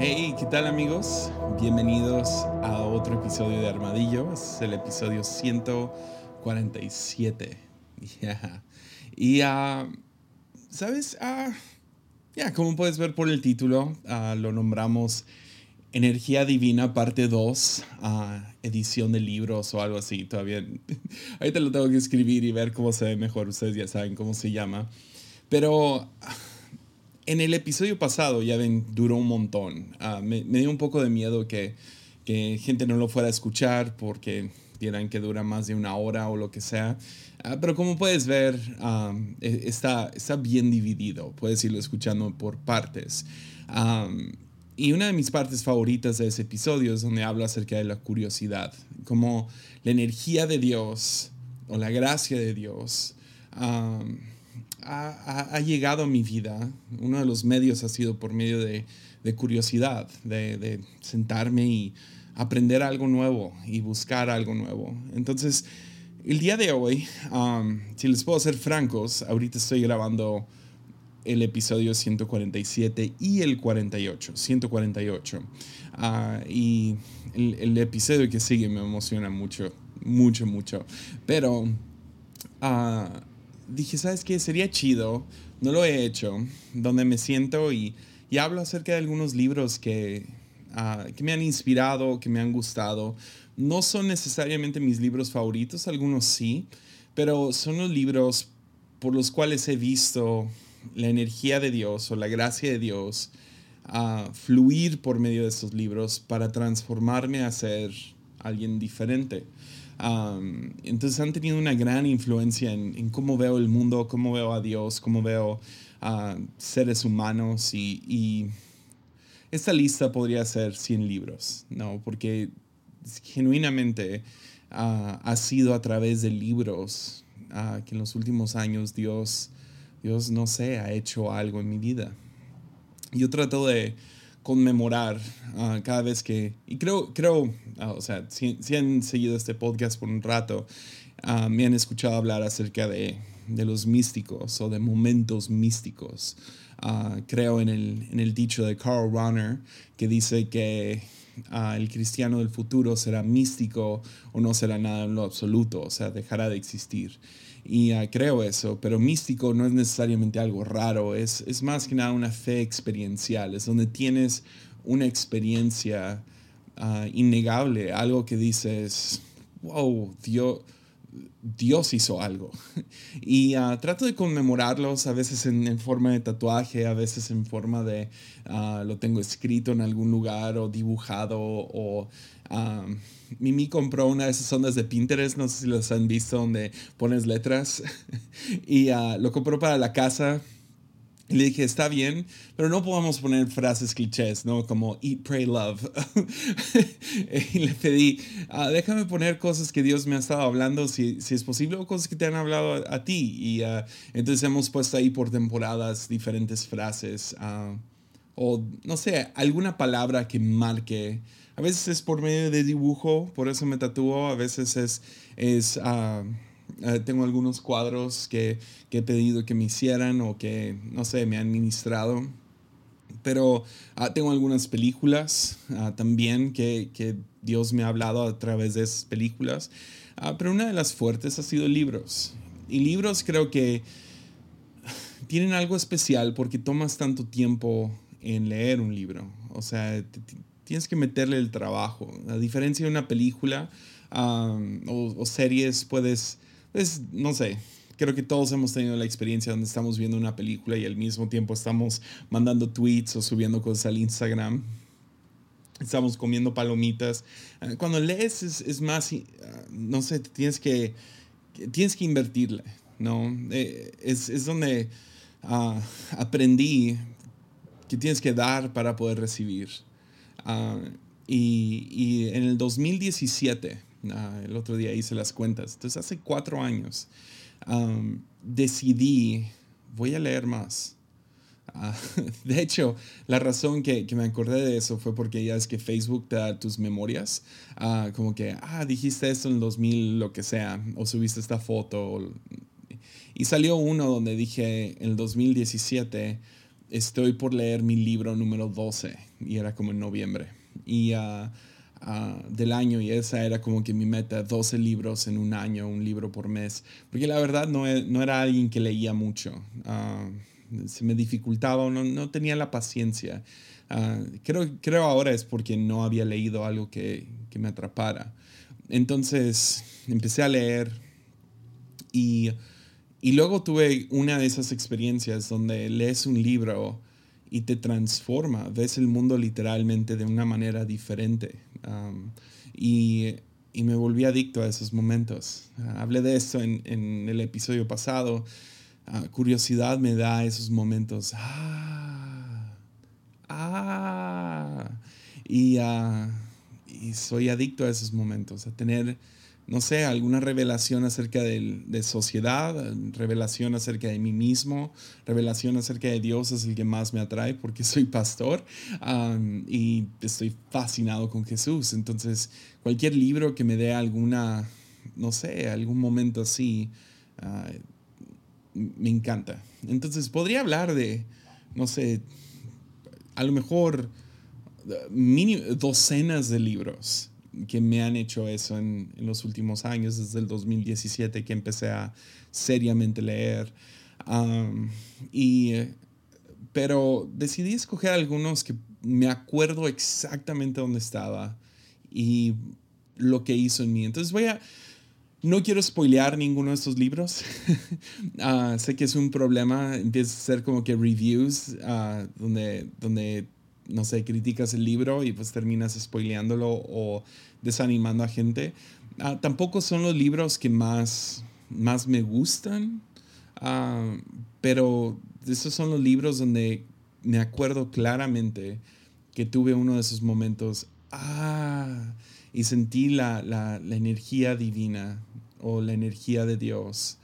Hey, ¿qué tal amigos? Bienvenidos a otro episodio de Armadillo. Es el episodio 147. Yeah. Y, uh, ¿sabes? Uh, ya, como puedes ver por el título, uh, lo nombramos Energía Divina, parte 2, edición de libros o algo así. Todavía, ahorita lo tengo que escribir y ver cómo se ve mejor. Ustedes ya saben cómo se llama. Pero en el episodio pasado, ya ven, duró un montón. Uh, me, dio un poco de miedo que, gente no lo fuera a escuchar porque vieran que dura más de una hora o lo que sea. Uh, pero como puedes ver, um, está, está bien dividido. Puedes irlo escuchando por partes. Y una de mis partes favoritas de ese episodio es donde habla acerca de la curiosidad. Como la energía de Dios o la gracia de Dios. Ha, ha, llegado a mi vida, uno de los medios ha sido por medio de, de curiosidad, de, de, sentarme y aprender algo nuevo y buscar algo nuevo. Entonces, el día de hoy, um, si les puedo ser francos, ahorita estoy grabando el episodio 147 y el 48, 148. Uh, y el, el, episodio que sigue me emociona mucho, mucho, mucho. Pero... Uh, dije, ¿sabes qué? Sería chido, no lo he hecho, donde me siento y, y hablo acerca de algunos libros que, uh, que me han inspirado, que me han gustado. No son necesariamente mis libros favoritos, algunos sí, pero son los libros por los cuales he visto la energía de Dios o la gracia de Dios uh, fluir por medio de esos libros para transformarme a ser alguien diferente. Um, entonces han tenido una gran influencia en, en, cómo veo el mundo, cómo veo a Dios, cómo veo a uh, seres humanos y, y, esta lista podría ser 100 libros, ¿no? Porque genuinamente uh, ha sido a través de libros que en los últimos años Dios, Dios, no sé, ha hecho algo en mi vida. Yo trato de conmemorar uh, cada vez que, y creo, creo uh, o sea, si, si, han seguido este podcast por un rato, uh, me han escuchado hablar acerca de, de, los místicos o de momentos místicos. creo en el, en el dicho de Carl Runner que dice que el cristiano del futuro será místico o no será nada en lo absoluto, o sea, dejará de existir. Y uh, creo eso, pero místico no es necesariamente algo raro, es, es más que nada una fe experiencial, es donde tienes una experiencia uh, innegable, algo que dices, wow, Dios, Dios hizo algo. Y uh, trato de conmemorarlos, a veces en, en, forma de tatuaje, a veces en forma de, lo tengo escrito en algún lugar o dibujado o... Um, Mimi compró una de esas ondas de Pinterest, no sé si las han visto, donde pones letras. y uh, lo compró para la casa. Y le dije, está bien, pero no podemos poner frases clichés, ¿no? Como eat, pray, love. y le pedí, uh, déjame poner cosas que Dios me ha estado hablando, si, si es posible, o cosas que te han hablado a, a ti. Y uh, entonces hemos puesto ahí por temporadas diferentes frases. o, no sé, alguna palabra que marque a veces es por medio de dibujo, por eso me tatúo. A veces es, es uh, uh, tengo algunos cuadros que, que, he pedido que me hicieran o que, no sé, me han ministrado. Pero uh, tengo algunas películas también que, que, Dios me ha hablado a través de esas películas. pero una de las fuertes ha sido libros. Y libros creo que tienen algo especial porque tomas tanto tiempo en leer un libro. O sea, tienes que meterle el trabajo. A diferencia de una película o, series, puedes, pues, no sé, creo que todos hemos tenido la experiencia donde estamos viendo una película y al mismo tiempo estamos mandando tweets o subiendo cosas al Instagram. Estamos comiendo palomitas. Uh, cuando lees es, más, uh, no sé, tienes que, tienes que invertirle, ¿no? Eh, es, es, donde uh, aprendí que tienes que dar para poder recibir. Uh, y, en el 2017, uh, ah, el otro día hice las cuentas, entonces hace cuatro años, decidí, voy a leer más. Uh, de hecho, la razón que, me acordé de eso fue porque ya es que Facebook te da tus memorias, como que, ah, dijiste esto en el 2000, lo que sea, o subiste esta foto. y salió uno donde dije, en el 2017, estoy por leer mi libro número 12 y era como en noviembre. Y uh, del año y esa era como que mi meta, 12 libros en un año, un libro por mes, porque la verdad no, e, no era alguien que leía mucho, se me dificultaba, no, no tenía la paciencia. creo, creo ahora es porque no había leído algo que, que me atrapara. Entonces empecé a leer y, y luego tuve una de esas experiencias donde lees un libro y te transforma, ves el mundo literalmente de una manera diferente. y, y, me volví adicto a esos momentos. hablé de eso en, en, el episodio pasado. Ah, curiosidad me da esos momentos. Ah, ah, y, ah, y soy adicto a esos momentos, a tener no sé, alguna revelación acerca de, sociedad, revelación acerca de mí mismo, revelación acerca de Dios es el que más me atrae porque soy pastor y estoy fascinado con Jesús. Entonces, cualquier libro que me dé alguna, no sé, algún momento así, ah, me encanta. Entonces, podría hablar de, no sé, a lo mejor docenas de libros que me han hecho eso en, en, los últimos años, desde el 2017 que empecé a seriamente leer. y, pero decidí escoger algunos que me acuerdo exactamente dónde estaba y lo que hizo en mí. Entonces voy a... No quiero spoilear ninguno de estos libros. Ah, sé que es un problema. Empieza a ser como que reviews uh, donde, donde no sé, criticas el libro y pues terminas spoileándolo o desanimando a gente. Ah, tampoco son los libros que más, más me gustan, ah, pero esos son los libros donde me acuerdo claramente que tuve uno de esos momentos, ah, y sentí la, la, la energía divina o la energía de Dios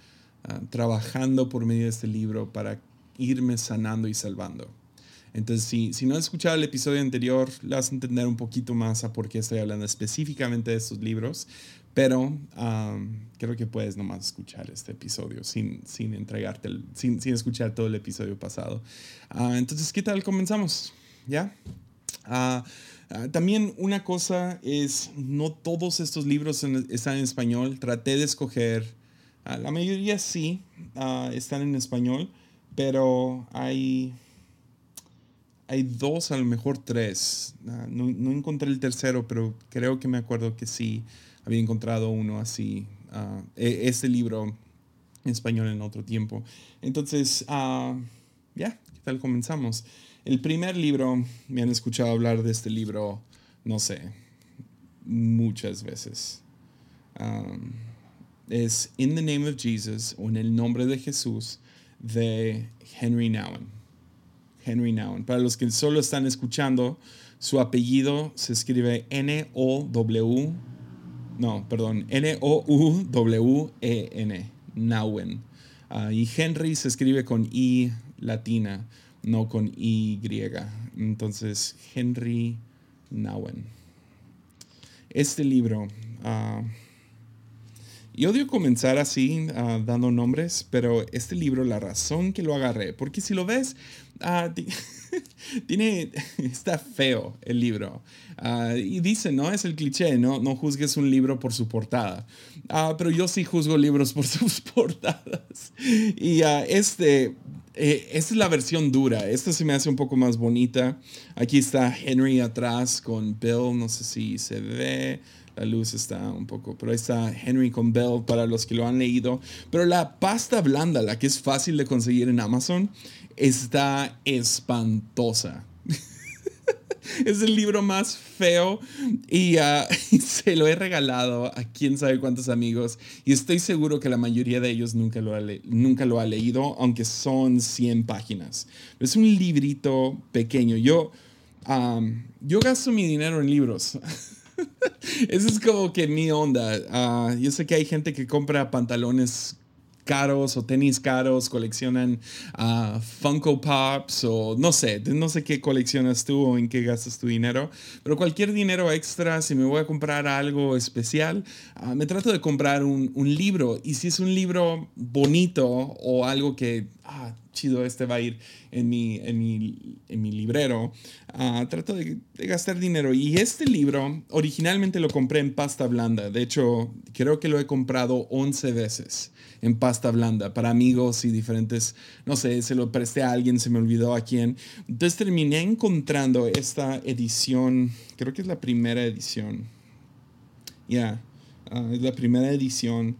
ah, trabajando por medio de este libro para irme sanando y salvando. Entonces, si, si no has escuchado el episodio anterior, le vas a entender un poquito más a por qué estoy hablando específicamente de estos libros, pero creo que puedes nomás escuchar este episodio sin, sin entregarte, sin, sin, escuchar todo el episodio pasado. Ah, entonces, ¿qué tal? Comenzamos, ¿ya? Ah, ah, también una cosa es, no todos estos libros están en español. Traté de escoger, la mayoría sí están en español, pero hay hay dos, a lo mejor tres. Ah, no, no, encontré el tercero, pero creo que me acuerdo que sí había encontrado uno así, uh, este libro en español en otro tiempo. Entonces, uh, ya, ¿qué tal comenzamos? El primer libro, me han escuchado hablar de este libro, no sé, muchas veces. es In the Name of Jesus o En el Nombre de Jesús de Henry Nouwen. Henry Nouwen. Para los que solo están escuchando, su apellido se escribe N-O-W, no, perdón, N-O-U-W-E-N, Nouwen. Ah, y Henry se escribe con I latina, no con Y. Entonces, Henry Nouwen. Este libro, uh, y odio comenzar así, uh, dando nombres, pero este libro, la razón que lo agarré, porque si lo ves, Ah, tiene, está feo el libro. Ah, y dice, ¿no? Es el cliché, ¿no? No juzgues un libro por su portada. Ah, pero yo sí juzgo libros por sus portadas. Y este, eh, esta es la versión dura. Esta se me hace un poco más bonita. Aquí está Henry atrás con Bill. No sé si se ve. La luz está un poco, pero ahí está Henry con Bell para los que lo han leído. Pero la pasta blanda, la que es fácil de conseguir en Amazon, está espantosa. es el libro más feo y, ah, se lo he regalado a quién sabe cuántos amigos y estoy seguro que la mayoría de ellos nunca lo ha, nunca lo ha leído, aunque son 100 páginas. Es un librito pequeño. Yo, yo gasto mi dinero en libros. Eso es como que mi onda. Ah, yo sé que hay gente que compra pantalones caros o tenis caros, coleccionan uh, Funko Pops o no sé, no sé qué coleccionas tú o en qué gastas tu dinero, pero cualquier dinero extra, si me voy a comprar algo especial, uh, me trato de comprar un, libro. Y si es un libro bonito o algo que ah, chido, este va a ir en mi, en mi, en mi librero, ah, trato de, gastar dinero. Y este libro originalmente lo compré en pasta blanda. De hecho, creo que lo he comprado 11 veces en pasta blanda para amigos y diferentes, no sé, se lo presté a alguien, se me olvidó a quién. Entonces terminé encontrando esta edición, creo que es la primera edición. Ya, ah, es la primera edición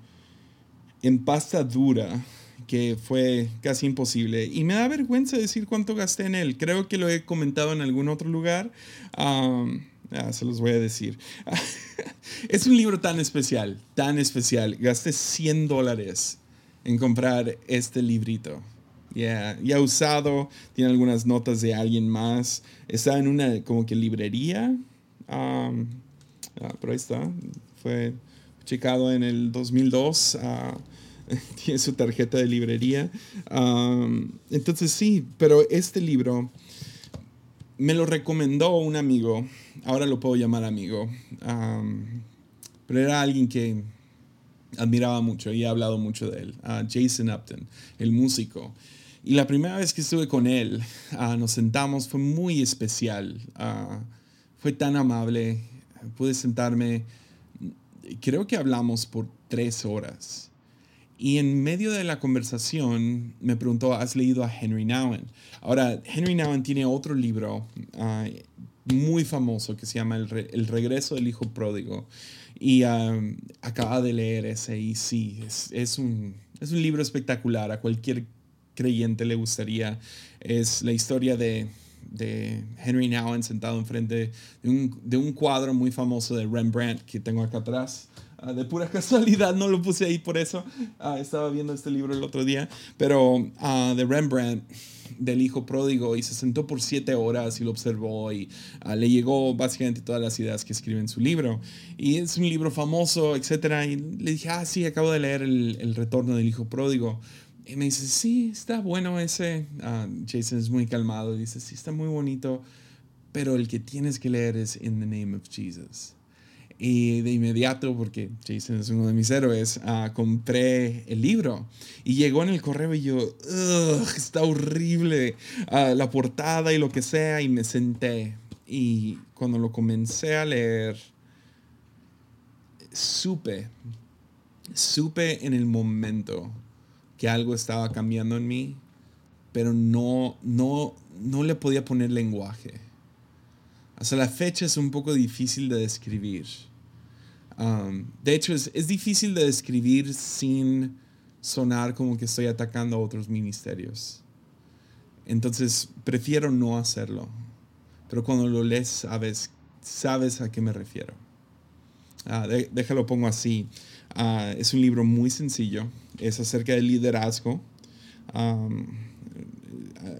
en pasta dura que fue casi imposible. Y me da vergüenza decir cuánto gasté en él. Creo que lo he comentado en algún otro lugar. se los voy a decir. es un libro tan especial, tan especial. Gasté 100 dólares en comprar este librito. Ya, ya usado, tiene algunas notas de alguien más. Está en una como que librería. Ah, pero ahí está. Fue checado en el 2002. tiene su tarjeta de librería. entonces sí, pero este libro me lo recomendó un amigo, ahora lo puedo llamar amigo, pero era alguien que admiraba mucho y he hablado mucho de él, Jason Upton, el músico. Y la primera vez que estuve con él, ah, nos sentamos, fue muy especial, ah, fue tan amable, pude sentarme, creo que hablamos por tres horas. Y en medio de la conversación me preguntó, ¿has leído a Henry Nouwen? Ahora, Henry Nouwen tiene otro libro ah, muy famoso que se llama El, regreso del hijo pródigo. Y ah, acaba de leer ese y sí, es, un, es un libro espectacular. A cualquier creyente le gustaría. Es la historia de, de Henry Nouwen sentado enfrente de un, de un cuadro muy famoso de Rembrandt que tengo acá atrás. Ah, de pura casualidad no lo puse ahí por eso. Ah, estaba viendo este libro el otro día, pero ah, de Rembrandt del hijo pródigo y se sentó por siete horas y lo observó y le llegó básicamente todas las ideas que escribe en su libro. Y es un libro famoso, etc. Y le dije, ah, sí, acabo de leer el, el retorno del hijo pródigo. Y me dice, sí, está bueno ese. Jason es muy calmado. Dice, sí, está muy bonito. Pero el que tienes que leer es In the Name of Jesus. Y de inmediato, porque Jason es uno de mis héroes, uh, compré el libro. Y llegó en el correo y yo, está horrible uh, la portada y lo que sea. Y me senté. Y cuando lo comencé a leer, supe, supe en el momento que algo estaba cambiando en mí, pero no, no, no le podía poner lenguaje. Hasta la fecha es un poco difícil de describir. Um, de hecho, es, es, difícil de describir sin sonar como que estoy atacando a otros ministerios. Entonces, prefiero no hacerlo. Pero cuando lo lees, sabes, sabes a qué me refiero. Uh, déjalo pongo así. Uh, es un libro muy sencillo. Es acerca del liderazgo.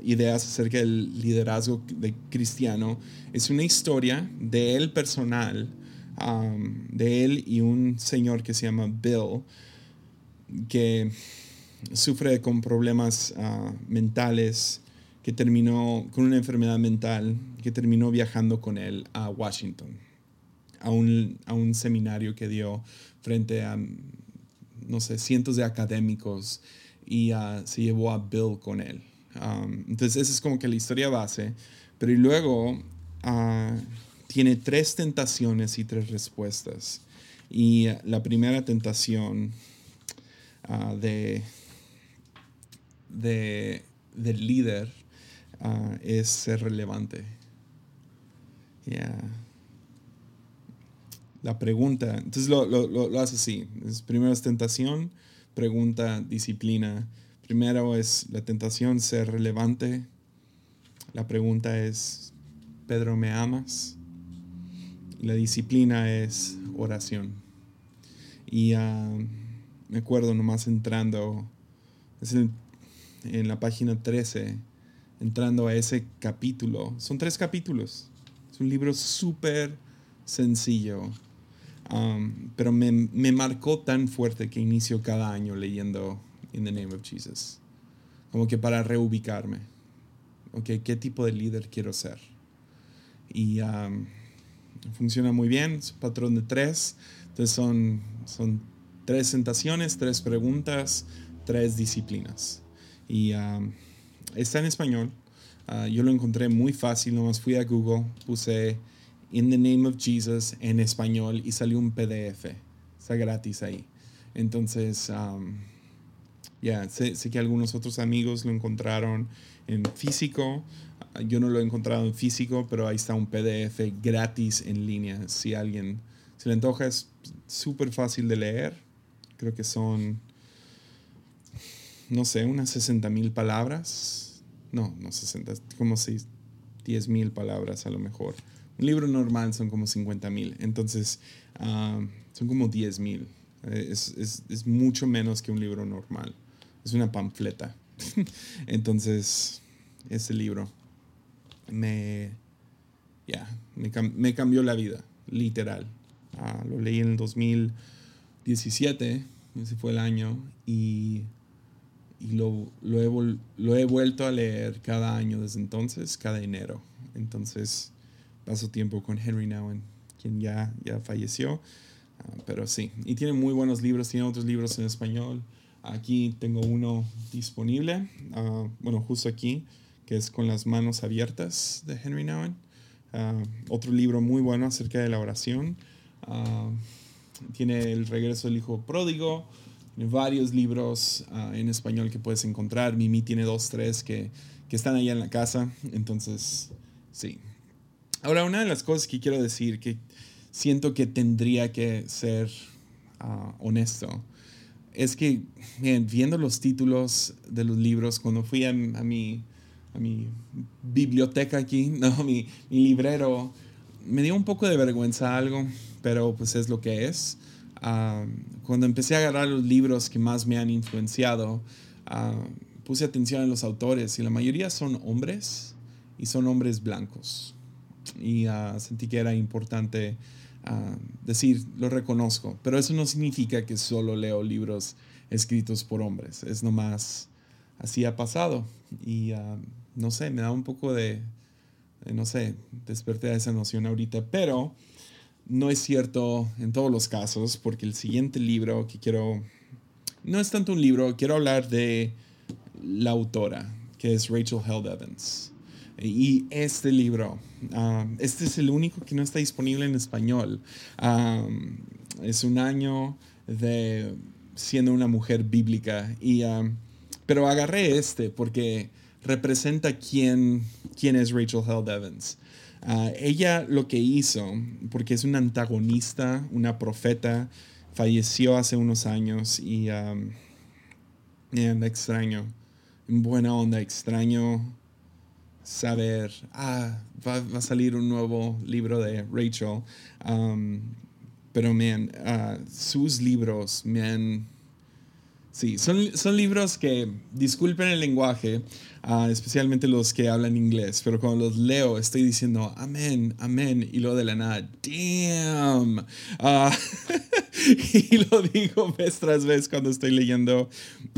Ideas acerca del liderazgo de cristiano. Es una historia de él personal, de él y un señor que se llama Bill, que sufre con problemas uh, mentales, que terminó con una enfermedad mental, que terminó viajando con él a Washington, a un, a un seminario que dio frente a, no sé, cientos de académicos y uh, se llevó a Bill con él. Um, entonces, esa es como que la historia base. Pero y luego uh, tiene tres tentaciones y tres respuestas. Y la primera tentación uh, de, de, del líder es ser relevante. La pregunta, entonces lo, lo, lo, hace así. Es, primero es tentación, pregunta, disciplina Primero es la tentación ser relevante. La pregunta es, Pedro, ¿me amas? La disciplina es oración. Y ah, me acuerdo nomás entrando, es en la página 13, entrando a ese capítulo. Son tres capítulos. Es un libro súper sencillo. Um, pero me, me marcó tan fuerte que inicio cada año leyendo in the name of Jesus. Como que para reubicarme. Okay, ¿Qué tipo de líder quiero ser? Y um, funciona muy bien, es un patrón de tres. Entonces son, son tres tentaciones, tres preguntas, tres disciplinas. Y está en español. yo lo encontré muy fácil, nomás fui a Google, puse In the Name of Jesus en español y salió un PDF. Está gratis ahí. Entonces, ya, sé, que algunos otros amigos lo encontraron en físico. Yo no lo he encontrado en físico, pero ahí está un PDF gratis en línea. Si alguien se le antoja, es súper fácil de leer. Creo que son, no sé, unas 60 mil palabras. No, no 60, como 10 mil palabras a lo mejor. Un libro normal son como 50 mil. Entonces, ah, son como 10 mil. Es, es, es mucho menos que un libro normal. Es una panfleta. Entonces, ese libro me, ya me, cambió la vida, literal. Ah, lo leí en el 2017, ese fue el año, y, lo, lo, he, lo, he, vuelto a leer cada año desde entonces, cada enero. Entonces, paso tiempo con Henry Nowen, quien ya, ya falleció. Ah, pero sí, y tiene muy buenos libros, tiene otros libros en español. Aquí tengo uno disponible, ah, bueno, justo aquí, que es Con las manos abiertas de Henry Nouwen. Ah, otro libro muy bueno acerca de la oración. Tiene El regreso del hijo pródigo. Tiene varios libros en español que puedes encontrar. Mimi tiene dos, tres que, que están allá en la casa. Entonces, sí. Ahora, una de las cosas que quiero decir, que siento que tendría que ser honesto, es que, viendo los títulos de los libros, cuando fui a, mi, a mi biblioteca aquí, no, mi, mi, librero, me dio un poco de vergüenza algo, pero pues es lo que es. Ah, cuando empecé a agarrar los libros que más me han influenciado, ah, puse atención a los autores y la mayoría son hombres y son hombres blancos. Y uh, sentí que era importante decir, lo reconozco, pero eso no significa que solo leo libros escritos por hombres, es nomás, así ha pasado. Y ah, no sé, me da un poco de, no sé, desperté a esa noción ahorita, pero no es cierto en todos los casos, porque el siguiente libro que quiero, no es tanto un libro, quiero hablar de la autora, que es Rachel Held Evans. Y este libro, ah, este es el único que no está disponible en español. Ah, es un año de siendo una mujer bíblica. Y, ah, pero agarré este porque representa quién, quién es Rachel Held Evans. ella lo que hizo, porque es una antagonista, una profeta, falleció hace unos años y um, extraño, en buena onda, extraño saber, ah, va, a salir un nuevo libro de Rachel. Um, pero, man, uh, sus libros me han... Sí, son, son libros que, disculpen el lenguaje, uh, especialmente los que hablan inglés, pero cuando los leo estoy diciendo amén, amén, y lo de la nada, damn. Uh, y lo digo vez tras vez cuando estoy leyendo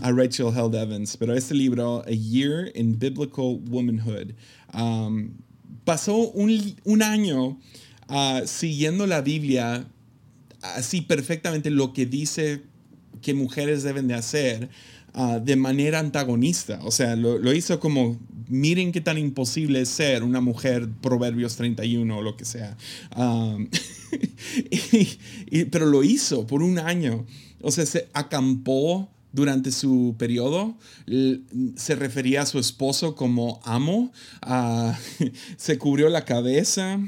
a Rachel Held Evans. Pero este libro, A Year in Biblical Womanhood, um, pasó un, un año uh, siguiendo la Biblia así perfectamente lo que dice que mujeres deben de hacer uh, de manera antagonista. O sea, lo, hizo como, miren qué tan imposible es ser una mujer Proverbios 31 o lo que sea. Um, pero lo hizo por un año. O sea, se acampó durante su periodo. Se refería a su esposo como amo. Ah, se cubrió la cabeza.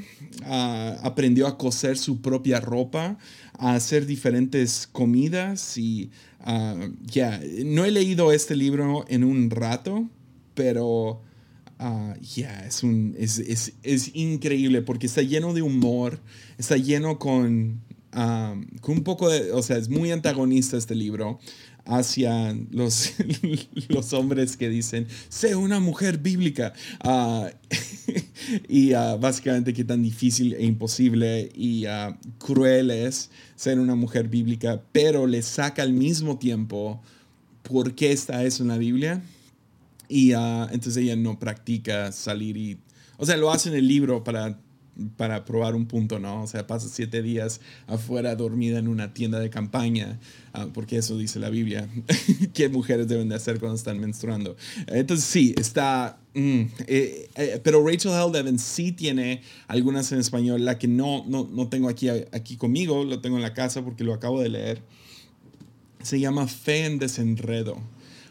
Ah, aprendió a coser su propia ropa. A hacer diferentes comidas. Y ah, ya, no he leído este libro en un rato, pero Ah, ya, es, un, es, es, es, increíble porque está lleno de humor, está lleno con, con un poco de, o sea, es muy antagonista este libro hacia los, los hombres que dicen, sé una mujer bíblica. Uh, y uh, básicamente qué tan difícil e imposible y cruel es ser una mujer bíblica, pero le saca al mismo tiempo por qué está eso en la Biblia y ah, entonces ella no practica salir y... O sea, lo hace en el libro para para probar un punto, ¿no? O sea, pasa siete días afuera dormida en una tienda de campaña, ah, porque eso dice la Biblia, qué mujeres deben de hacer cuando están menstruando. Entonces sí, está... Mm, eh, eh, pero Rachel Held sí tiene algunas en español, la que no, no, no tengo aquí, aquí conmigo, lo tengo en la casa porque lo acabo de leer. Se llama Fe en Desenredo.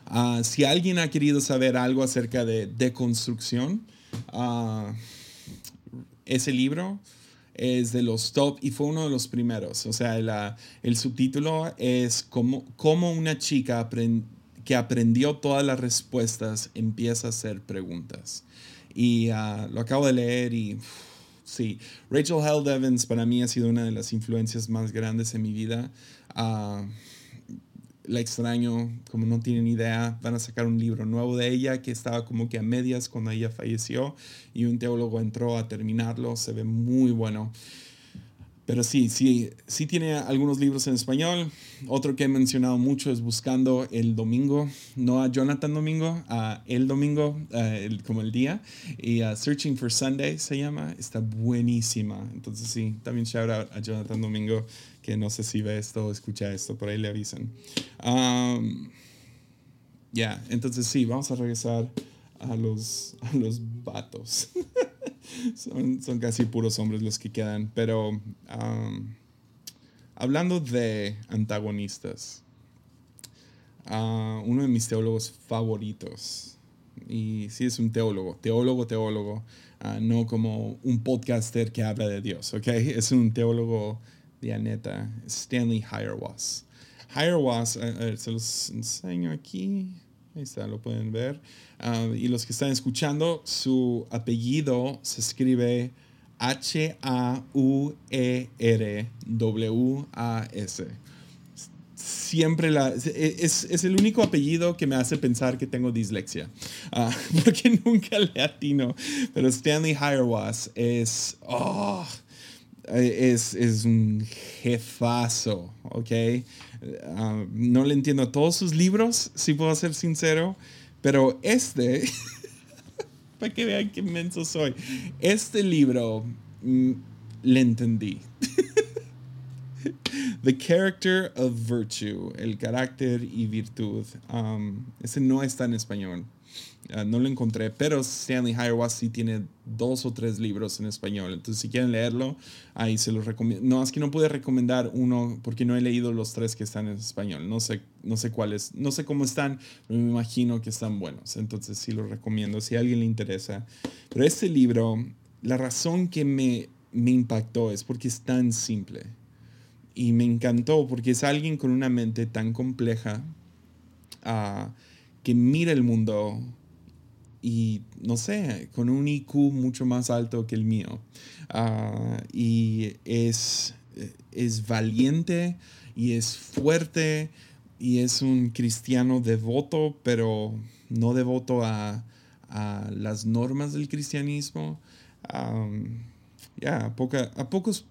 Ah, si alguien ha querido saber algo acerca de deconstrucción, uh, ese libro es de los top y fue uno de los primeros. O sea, el subtítulo es como, como una chica que aprendió todas las respuestas empieza a hacer preguntas. Y uh, lo acabo de leer y sí, Rachel Held Evans para mí ha sido una de las influencias más grandes en mi vida. Uh, la extraño, como no tienen idea, van a sacar un libro nuevo de ella que estaba como que a medias cuando ella falleció y un teólogo entró a terminarlo, se ve muy bueno. Pero sí, sí, sí tiene algunos libros en español. Otro que he mencionado mucho es Buscando el Domingo, no a Jonathan Domingo, a El Domingo, como el día. Y a Searching for Sunday se llama, está buenísima. Entonces sí, también shout out a Jonathan Domingo, que no sé si ve esto o escucha esto, por ahí le avisan. Ya, entonces sí, vamos a regresar a los, a los vatos. son, son, casi puros hombres los que quedan. Pero hablando de antagonistas, uh, uno de mis teólogos favoritos, y sí es un teólogo, teólogo, teólogo, uh, no como un podcaster que habla de Dios, ¿ok? Es un teólogo de neta, Stanley Hierwas. Hierwas, a ver, se los enseño aquí. Ahí está, lo pueden ver. Ah, y los que están escuchando, su apellido se escribe H-A-U-E-R-W-A-S. Siempre la. Es, es, el único apellido que me hace pensar que tengo dislexia. Ah, porque nunca le atino. Pero Stanley Hierwas es. Oh, es, es un jefazo, ¿ok? Ah, no le entiendo todos sus libros, si puedo ser sincero, pero este, para que vean qué menso soy, este libro mm, le entendí. The Character of Virtue, el carácter y virtud. Um, ese no está en español. Ah, no lo encontré, pero Stanley Hierwas sí tiene dos o tres libros en español. Entonces, si quieren leerlo, ahí se los recomiendo. No, es que no pude recomendar uno porque no he leído los tres que están en español. No sé, no sé cuáles, no sé cómo están, pero me imagino que están buenos. Entonces, sí los recomiendo si a alguien le interesa. Pero este libro, la razón que me, me impactó es porque es tan simple. Y me encantó porque es alguien con una mente tan compleja uh, que mira el mundo y no sé, con un IQ mucho más alto que el mío. Ah, y es, es valiente y es fuerte y es un cristiano devoto, pero no devoto a, a las normas del cristianismo. ya, a, a pocos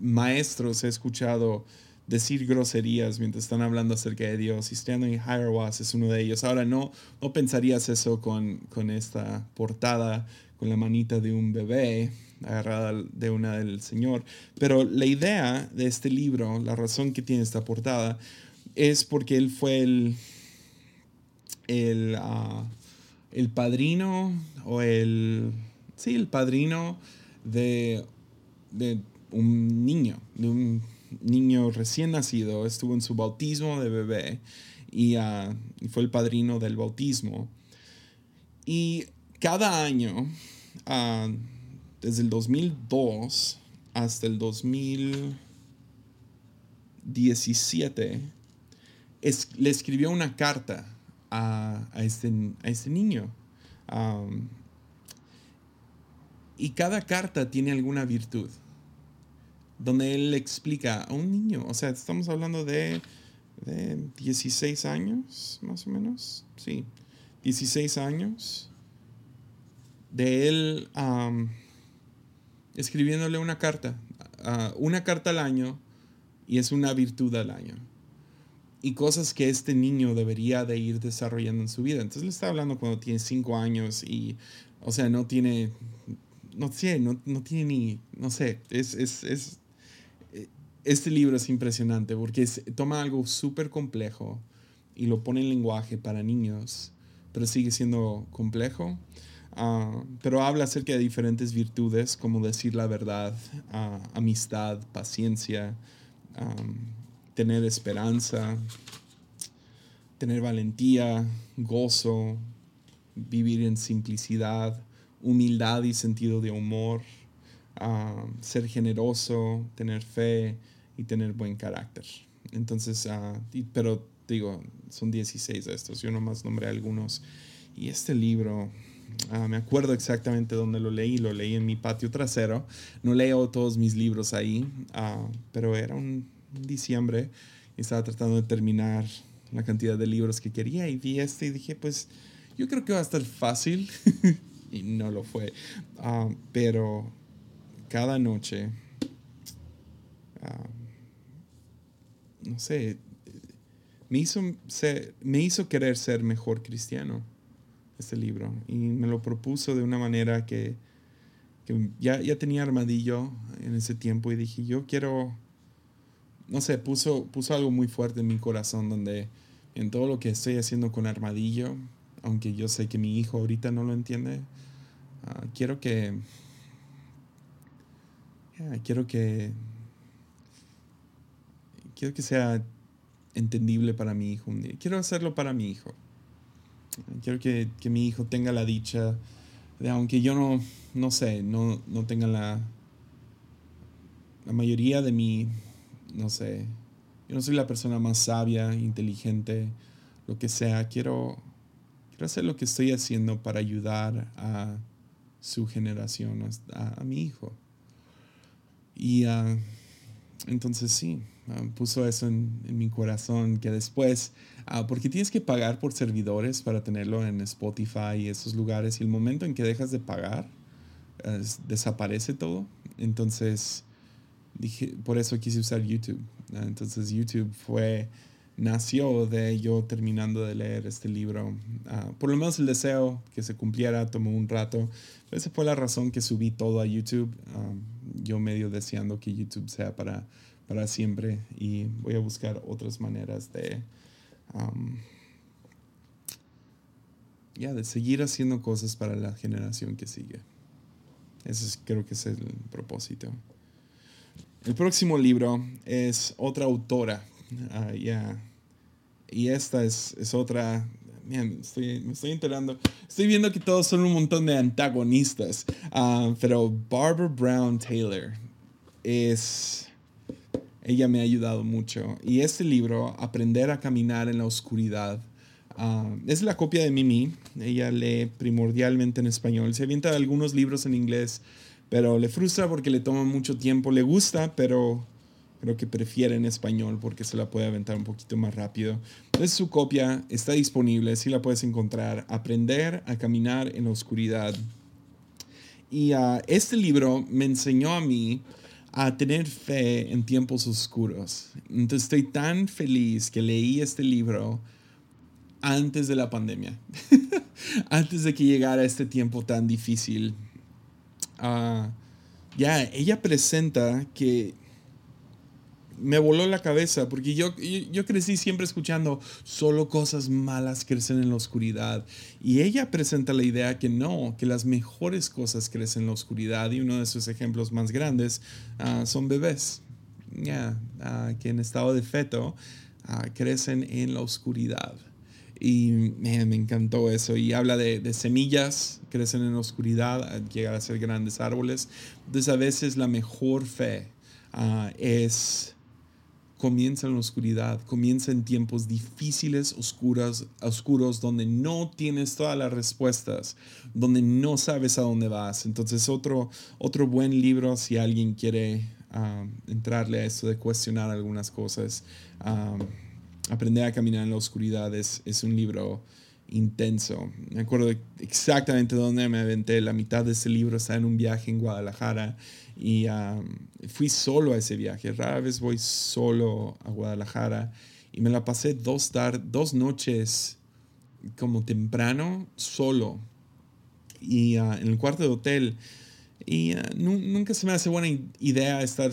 maestros he escuchado decir groserías mientras están hablando acerca de Dios. Y Stanley Hierwas es uno de ellos. Ahora, no, no pensarías eso con, con esta portada, con la manita de un bebé agarrada de una del Señor. Pero la idea de este libro, la razón que tiene esta portada, es porque él fue el, el, ah, el padrino o el, sí, el padrino de, de un niño, de un niño recién nacido, estuvo en su bautismo de bebé ah, y, fue el padrino del bautismo. Y cada año, ah, desde el 2002 hasta el 2017, le escribió una carta a, este, a este, niño. y cada carta tiene alguna virtud donde él explica a un niño, o sea, estamos hablando de, de 16 años, más o menos, sí, 16 años, de él escribiéndole una carta, una carta al año, y es una virtud al año. Y cosas que este niño debería de ir desarrollando en su vida. Entonces le está hablando cuando tiene 5 años y, o sea, no tiene no sé, no, tiene ni, no sé, es, es, es, este libro es impresionante porque toma algo súper complejo y lo pone en lenguaje para niños, pero sigue siendo complejo. Ah, pero habla acerca de diferentes virtudes, como decir la verdad, ah, amistad, paciencia, tener esperanza, tener valentía, gozo, vivir en simplicidad, humildad y sentido de humor, ser generoso, tener fe y tener buen carácter. Entonces, uh, pero digo, son 16 de estos, yo nomás nombré algunos. Y este libro, ah, me acuerdo exactamente dónde lo leí, lo leí en mi patio trasero. No leo todos mis libros ahí, ah, pero era un, diciembre y estaba tratando de terminar la cantidad de libros que quería y vi este y dije, pues yo creo que va a estar fácil. y no lo fue. Ah, pero cada noche, no sé, me hizo, me hizo querer ser mejor cristiano este libro y me lo propuso de una manera que, ya, ya, tenía armadillo en ese tiempo y dije, yo quiero, no sé, puso, puso algo muy fuerte en mi corazón donde en todo lo que estoy haciendo con armadillo, aunque yo sé que mi hijo ahorita no lo entiende, ah, quiero que, quiero que, quiero que sea entendible para mi hijo Quiero hacerlo para mi hijo. Quiero que, mi hijo tenga la dicha de, aunque yo no, no sé, no, no tenga la, la mayoría de mi, no sé, yo no soy la persona más sabia, inteligente, lo que sea. Quiero, quiero hacer lo que estoy haciendo para ayudar a su generación, a, mi hijo. Y uh, entonces sí, Ah, puso eso en, mi corazón, que después, ah, porque tienes que pagar por servidores para tenerlo en Spotify y esos lugares, y el momento en que dejas de pagar, desaparece todo. Entonces, dije, por eso quise usar YouTube. Entonces, YouTube fue, nació de yo terminando de leer este libro. por lo menos el deseo que se cumpliera tomó un rato. esa fue la razón que subí todo a YouTube. Yo medio deseando que YouTube sea para para siempre y voy a buscar otras maneras de, ya, de seguir haciendo cosas para la generación que sigue. Eso creo que es el propósito. El próximo libro es otra autora. Ah, ya Y esta es, es otra me estoy enterando. Estoy viendo que todos son un montón de antagonistas. Ah, pero Barbara Brown Taylor es ella me ha ayudado mucho. Y este libro, Aprender a caminar en la oscuridad, ah, es la copia de Mimi. Ella lee primordialmente en español. Se avienta algunos libros en inglés, pero le frustra porque le toma mucho tiempo. Le gusta, pero creo que prefiere en español porque se la puede aventar un poquito más rápido. Entonces su copia está disponible, si la puedes encontrar. Aprender a caminar en la oscuridad. Y ah, este libro me enseñó a mí a tener fe en tiempos oscuros. Entonces estoy tan feliz que leí este libro antes de la pandemia, antes de que llegara este tiempo tan difícil. Ah, ya, ella presenta que me voló la cabeza porque yo, yo, crecí siempre escuchando solo cosas malas crecen en la oscuridad. Y ella presenta la idea que no, que las mejores cosas crecen en la oscuridad. Y uno de sus ejemplos más grandes ah, son bebés, ya ah, que en estado de feto ah, crecen en la oscuridad. Y me encantó eso. Y habla de, semillas, crecen en la oscuridad, llegar a ser grandes árboles. Entonces a veces la mejor fe es comienza en la oscuridad, comienza en tiempos difíciles, oscuros, oscuros, donde no tienes todas las respuestas, donde no sabes a dónde vas. Entonces, otro, otro buen libro si alguien quiere ah, entrarle a esto de cuestionar algunas cosas. Ah, aprender a caminar en la oscuridad es, es un libro intenso. Me acuerdo exactamente dónde me aventé. La mitad de ese libro está en un viaje en Guadalajara y fui solo a ese viaje. Rara vez voy solo a Guadalajara y me la pasé dos, dos noches como temprano solo. Y ah, en el cuarto de hotel Y ah, nunca se me hace buena idea estar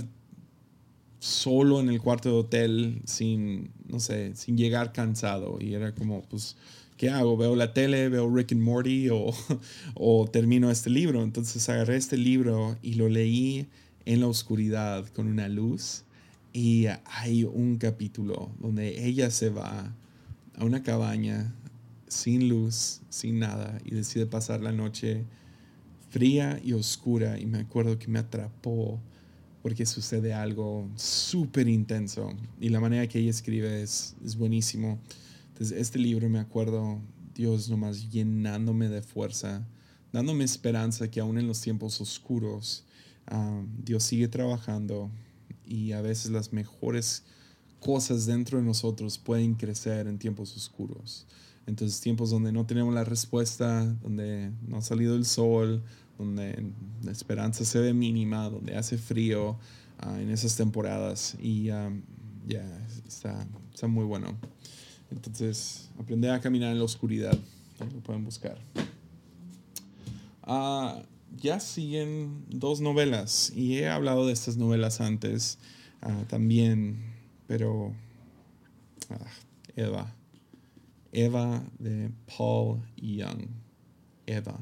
solo en el cuarto de hotel sin, no sé, sin llegar cansado. Y era como, pues, ¿qué hago? ¿Veo la tele, veo Rick and Morty o, o termino este libro? Entonces agarré este libro y lo leí en la oscuridad con una luz. Y hay un capítulo donde ella se va a una cabaña sin luz, sin nada, y decide pasar la noche fría y oscura. Y me acuerdo que me atrapó porque sucede algo súper intenso. Y la manera que ella escribe es, es buenísimo. Entonces, este libro me acuerdo, Dios nomás llenándome de fuerza, dándome esperanza que aún en los tiempos oscuros, ah, Dios sigue trabajando y a veces las mejores cosas dentro de nosotros pueden crecer en tiempos oscuros. Entonces, tiempos donde no tenemos la respuesta, donde no ha salido el sol, donde la esperanza se ve mínima, donde hace frío ah, en esas temporadas. Y ah, ya, está, está, muy bueno. Entonces, aprender a caminar en la oscuridad. Lo pueden buscar. Ah, ya siguen dos novelas. Y he hablado de estas novelas antes también. Pero. Eva. Eva de Paul Young. Eva.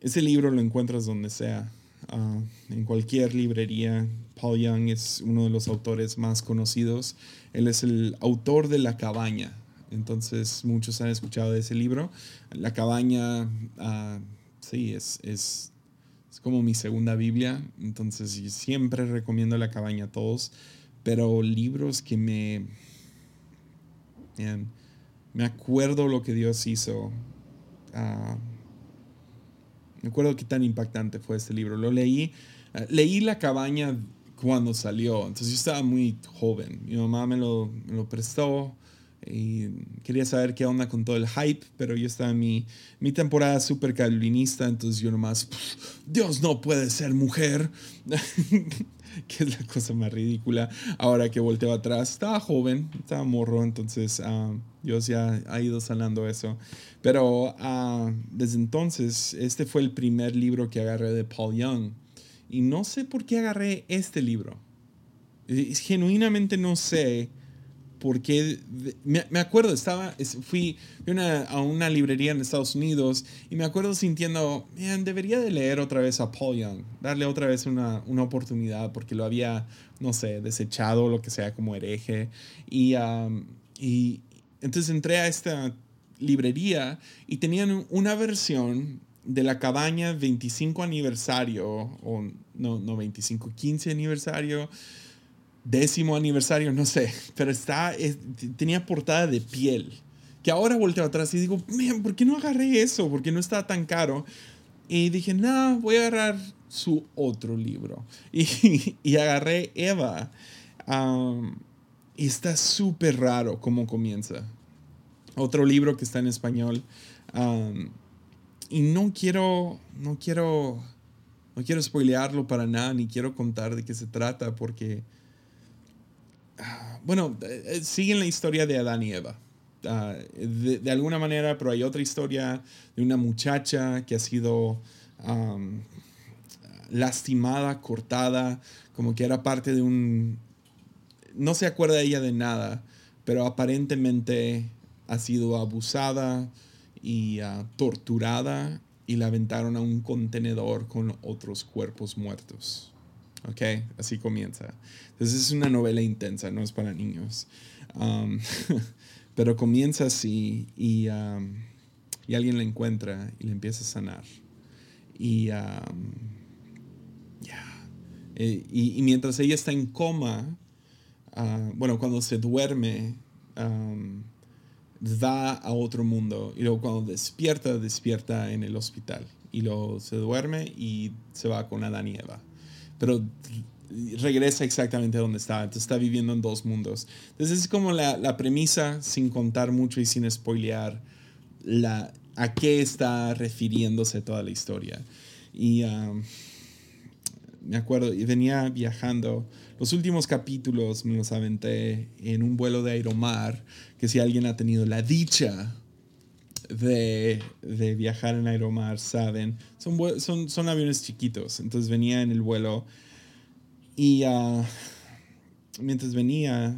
Ese libro lo encuentras donde sea, ah, en cualquier librería. Paul Young es uno de los autores más conocidos. Él es el autor de La cabaña. Entonces muchos han escuchado de ese libro. La cabaña, uh, sí, es, es, es, como mi segunda Biblia. Entonces siempre recomiendo La cabaña a todos. Pero libros que me... me acuerdo lo que Dios hizo. Uh, me acuerdo qué tan impactante fue este libro. Lo leí, eh, leí La cabaña cuando salió, entonces yo estaba muy joven. Mi mamá me lo, me lo prestó y quería saber qué onda con todo el hype, pero yo estaba en mi, mi temporada súper calvinista, entonces yo nomás, Dios no puede ser mujer, que es la cosa más ridícula. Ahora que volteo atrás, estaba joven, estaba morro, entonces uh, Dios ya ha ido sanando eso. Pero uh, desde entonces, este fue el primer libro que agarré de Paul Young. Y no sé por qué agarré este libro. genuinamente no sé porque me, me acuerdo, estaba, fui a una librería en Estados Unidos y me acuerdo sintiendo, debería de leer otra vez a Paul Young, darle otra vez una, una oportunidad porque lo había, no sé, desechado, lo que sea, como hereje. Y, y entonces entré a esta librería y tenían una versión de la cabaña 25 aniversario, o no, no 25, 15 aniversario décimo aniversario, no sé, pero está, tenía portada de piel. Que ahora volteo atrás y digo, ¿por qué no agarré eso? Porque no está tan caro. Y dije, no, voy a agarrar su otro libro. Y, y agarré Eva. y está súper raro cómo comienza. Otro libro que está en español. y no quiero, no quiero, no quiero spoilearlo para nada, ni quiero contar de qué se trata, porque bueno, eh, eh, siguen la historia de Adán y Eva. Ah, de, alguna manera, pero hay otra historia de una muchacha que ha sido lastimada, cortada, como que era parte de un... No se acuerda ella de nada, pero aparentemente ha sido abusada y ah, torturada y la aventaron a un contenedor con otros cuerpos muertos. ¿ok? Así comienza. Entonces es una novela intensa, no es para niños. Um, pero comienza así y, um, y, alguien la encuentra y le empieza a sanar. Y, um, eh, y, mientras ella está en coma, uh, bueno, cuando se duerme, va a otro mundo. Y luego cuando despierta, despierta en el hospital. Y luego se duerme y se va con Adán y Eva pero regresa exactamente donde estaba. Entonces está viviendo en dos mundos. Entonces es como la, la premisa, sin contar mucho y sin spoilear, la, a qué está refiriéndose toda la historia. Y um, me acuerdo, y venía viajando. Los últimos capítulos me los aventé en un vuelo de Aeromar, que si alguien ha tenido la dicha de, viajar en aeromar saben. Son, son, son aviones chiquitos. Entonces venía en el vuelo y ah, mientras venía,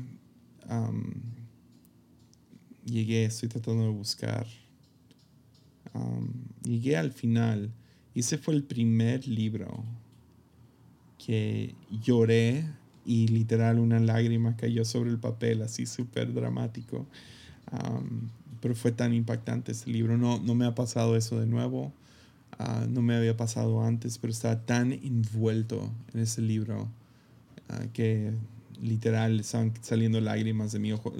llegué, estoy tratando de buscar. llegué al final y ese fue el primer libro que lloré y literal una lágrima cayó sobre el papel, así súper dramático. pero fue tan impactante este libro. No, no me ha pasado eso de nuevo. Ah, no me había pasado antes, pero estaba tan envuelto en ese libro ah, que literal estaban saliendo lágrimas de mi ojo.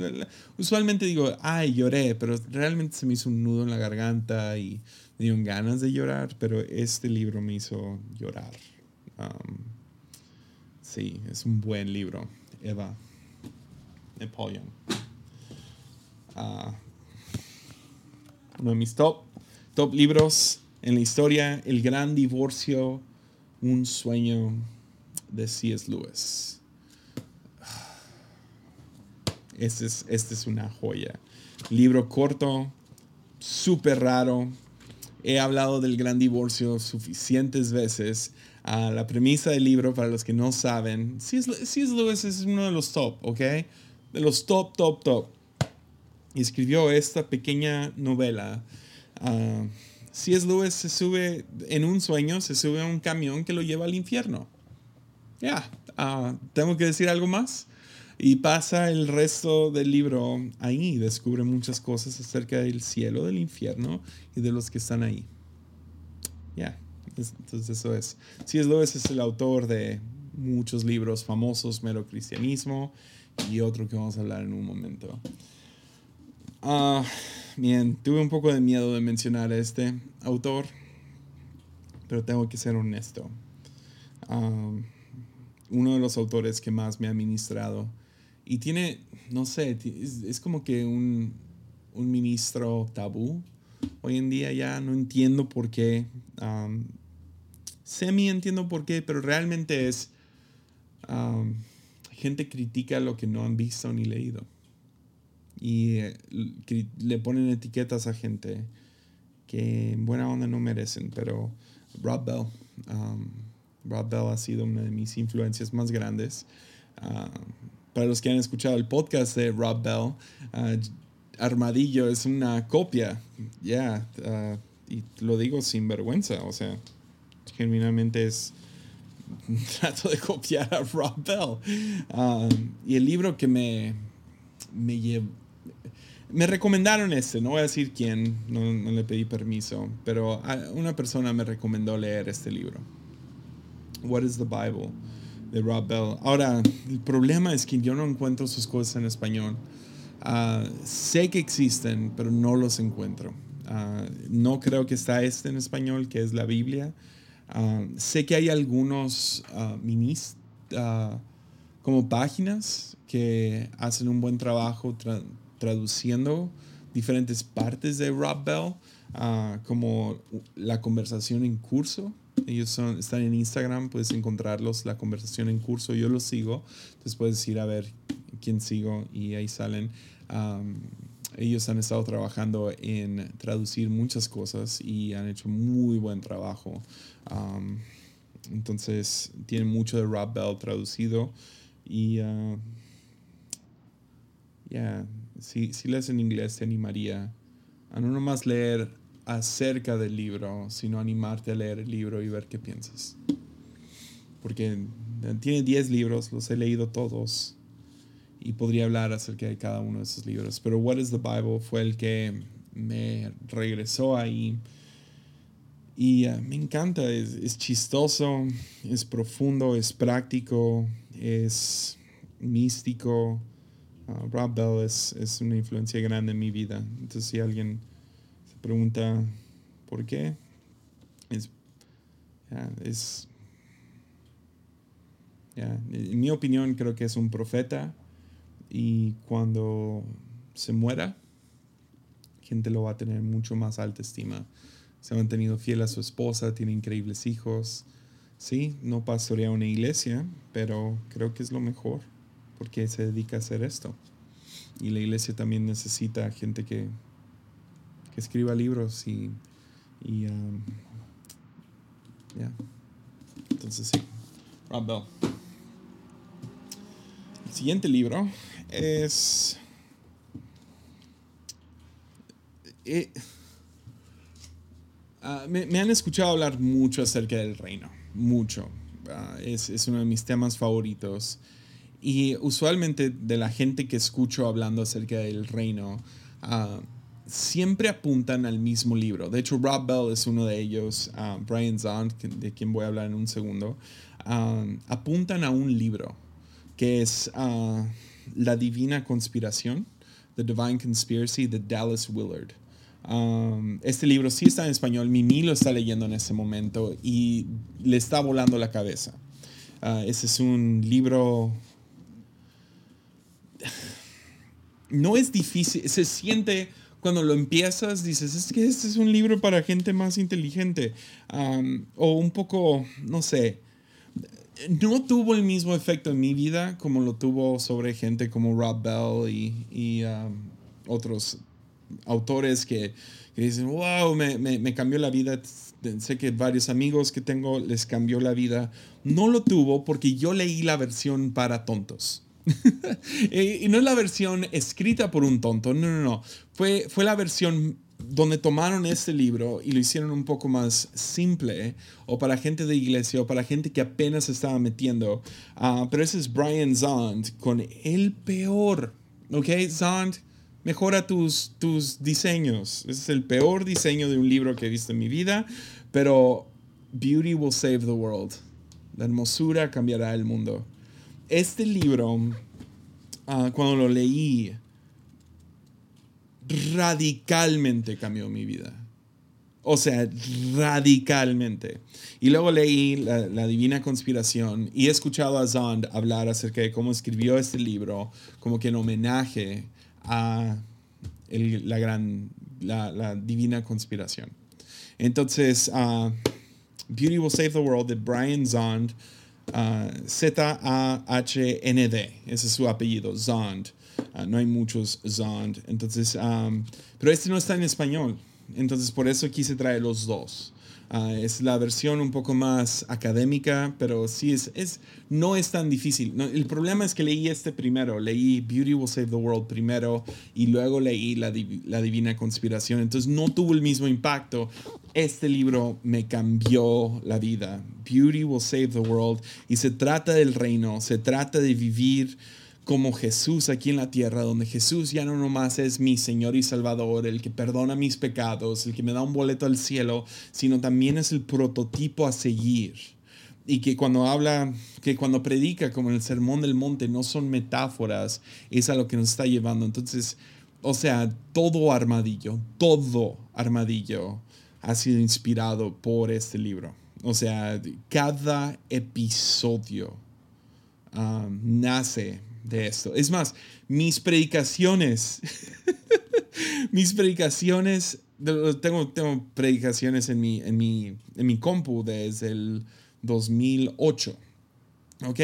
Usualmente digo, ay, lloré, pero realmente se me hizo un nudo en la garganta y me dieron ganas de llorar, pero este libro me hizo llorar. Sí, es un buen libro. Eva. Napoleon. Uh, uno de mis top, top libros en la historia, El Gran Divorcio, un sueño de C.S. Lewis. Este es, este es una joya. Libro corto, súper raro. He hablado del gran divorcio suficientes veces la premisa del libro, para los que no saben, C.S. Lewis es uno de los top, ¿ok? De los top, top, top. Escribió esta pequeña novela. Uh, C.S. Lewis se sube en un sueño, se sube a un camión que lo lleva al infierno. Ya, ah, ¿tengo que decir algo más? Y pasa el resto del libro ahí, descubre muchas cosas acerca del cielo, del infierno y de los que están ahí. Ya. Entonces eso es. C.S. Lewis es el autor de muchos libros famosos, Mero Cristianismo y otro que vamos a hablar en un momento. Ah, bien, tuve un poco de miedo de mencionar a este autor, pero tengo que ser honesto. Ah, uno de los autores que más me ha ministrado y tiene, no sé, es, como que un, un, ministro tabú. Hoy en día ya no entiendo por qué semi entiendo por qué, pero realmente es gente critica lo que no han visto ni leído. Y eh, le ponen etiquetas a gente que en buena onda no merecen, pero Rob Bell, Rob Bell ha sido una de mis influencias más grandes. para los que han escuchado el podcast de Rob Bell, ah, Armadillo es una copia, ya, ah, y lo digo sin vergüenza, o sea, genuinamente es trato de copiar a Rob Bell. Um, y el libro que me, me llevó, me recomendaron este, no voy a decir quién, no, no, le pedí permiso, pero una persona me recomendó leer este libro. What is the Bible? de Rob Bell. Ahora, el problema es que yo no encuentro sus cosas en español. Uh, sé que existen, pero no los encuentro. Uh, no creo que está este en español, que es la Biblia. Ah, sé que hay algunos uh, minis, ah, como páginas que hacen un buen trabajo traduciendo diferentes partes de Rob Bell, como la conversación en curso. Ellos son, están en Instagram, puedes encontrarlos, la conversación en curso, yo los sigo, entonces puedes ir a ver quién sigo y ahí salen ellos han estado trabajando en traducir muchas cosas y han hecho muy buen trabajo. entonces, tienen mucho de Rob Bell traducido y uh, ya, si, si lees en inglés te animaría a no nomás leer acerca del libro, sino animarte a leer el libro y ver qué piensas. Porque tiene 10 libros, los he leído todos y podría hablar acerca de cada uno de esos libros. Pero What is the Bible fue el que me regresó ahí. Y uh, me encanta, es, es, chistoso, es profundo, es práctico, es místico. Uh, Rob Bell es, es, una influencia grande en mi vida. Entonces si alguien se pregunta por qué, es, es en mi opinión creo que es un profeta y cuando se muera, gente lo va a tener mucho más alta estima. Se ha mantenido fiel a su esposa, tiene increíbles hijos. Sí, no pastorea una iglesia, pero creo que es lo mejor porque se dedica a hacer esto. Y la iglesia también necesita gente que, que escriba libros y, y um. Entonces sí, Rob Bell. Siguiente libro es... Eh, uh, me, han escuchado hablar mucho acerca del reino, mucho. Uh, es, es, uno de mis temas favoritos. Y usualmente de la gente que escucho hablando acerca del reino, uh, siempre apuntan al mismo libro. De hecho, Rob Bell es uno de ellos, Brian Zahn, de quien voy a hablar en un segundo, apuntan a un libro que es uh, La Divina Conspiración, The Divine Conspiracy, de Dallas Willard. Um, este libro sí está en español, Mimi lo está leyendo en ese momento y le está volando la cabeza. Uh, ese es un libro... No es difícil, se siente cuando lo empiezas, dices, es que este es un libro para gente más inteligente. Um, o un poco, no sé, no tuvo el mismo efecto en mi vida como lo tuvo sobre gente como Rob Bell y, y um, otros autores que, que dicen, wow, me, me, me, cambió la vida. Sé que varios amigos que tengo les cambió la vida. No lo tuvo porque yo leí la versión para tontos. y no es la versión escrita por un tonto, no, no, no. Fue, fue la versión donde tomaron este libro y lo hicieron un poco más simple, o para gente de iglesia, o para gente que apenas se estaba metiendo. Uh, pero ese es Brian Zond con el peor, ¿ok? Zond, mejora tus, tus diseños. Ese es el peor diseño de un libro que he visto en mi vida, pero Beauty will save the world. La hermosura cambiará el mundo. Este libro, uh, cuando lo leí, radicalmente cambió mi vida. O sea, radicalmente. Y luego leí la, Divina Conspiración y he escuchado a Zond hablar acerca de cómo escribió este libro, como que en homenaje a la gran, la, Divina Conspiración. Entonces, uh, Beauty Will Save the World de Brian Zond, uh, Z-A-H-N-D, ese es su apellido, Zond. Ah, no hay muchos Zond. Entonces, pero este no está en español. Entonces, por eso quise traer los dos. Uh, es la versión un poco más académica, pero sí es, es no es tan difícil. No, el problema es que leí este primero, leí Beauty Will Save the World primero y luego leí la, la, Divina Conspiración, entonces no tuvo el mismo impacto. Este libro me cambió la vida. Beauty Will Save the World y se trata del reino, se trata de vivir como Jesús aquí en la tierra, donde Jesús ya no nomás es mi Señor y Salvador, el que perdona mis pecados, el que me da un boleto al cielo, sino también es el prototipo a seguir. Y que cuando habla, que cuando predica como en el Sermón del Monte, no son metáforas, es a lo que nos está llevando. Entonces, o sea, todo armadillo, todo armadillo ha sido inspirado por este libro. O sea, cada episodio um, nace de esto. Es más, mis predicaciones, mis predicaciones, tengo, tengo predicaciones en mi, en, mi, en mi compu desde el 2008. ¿Ok?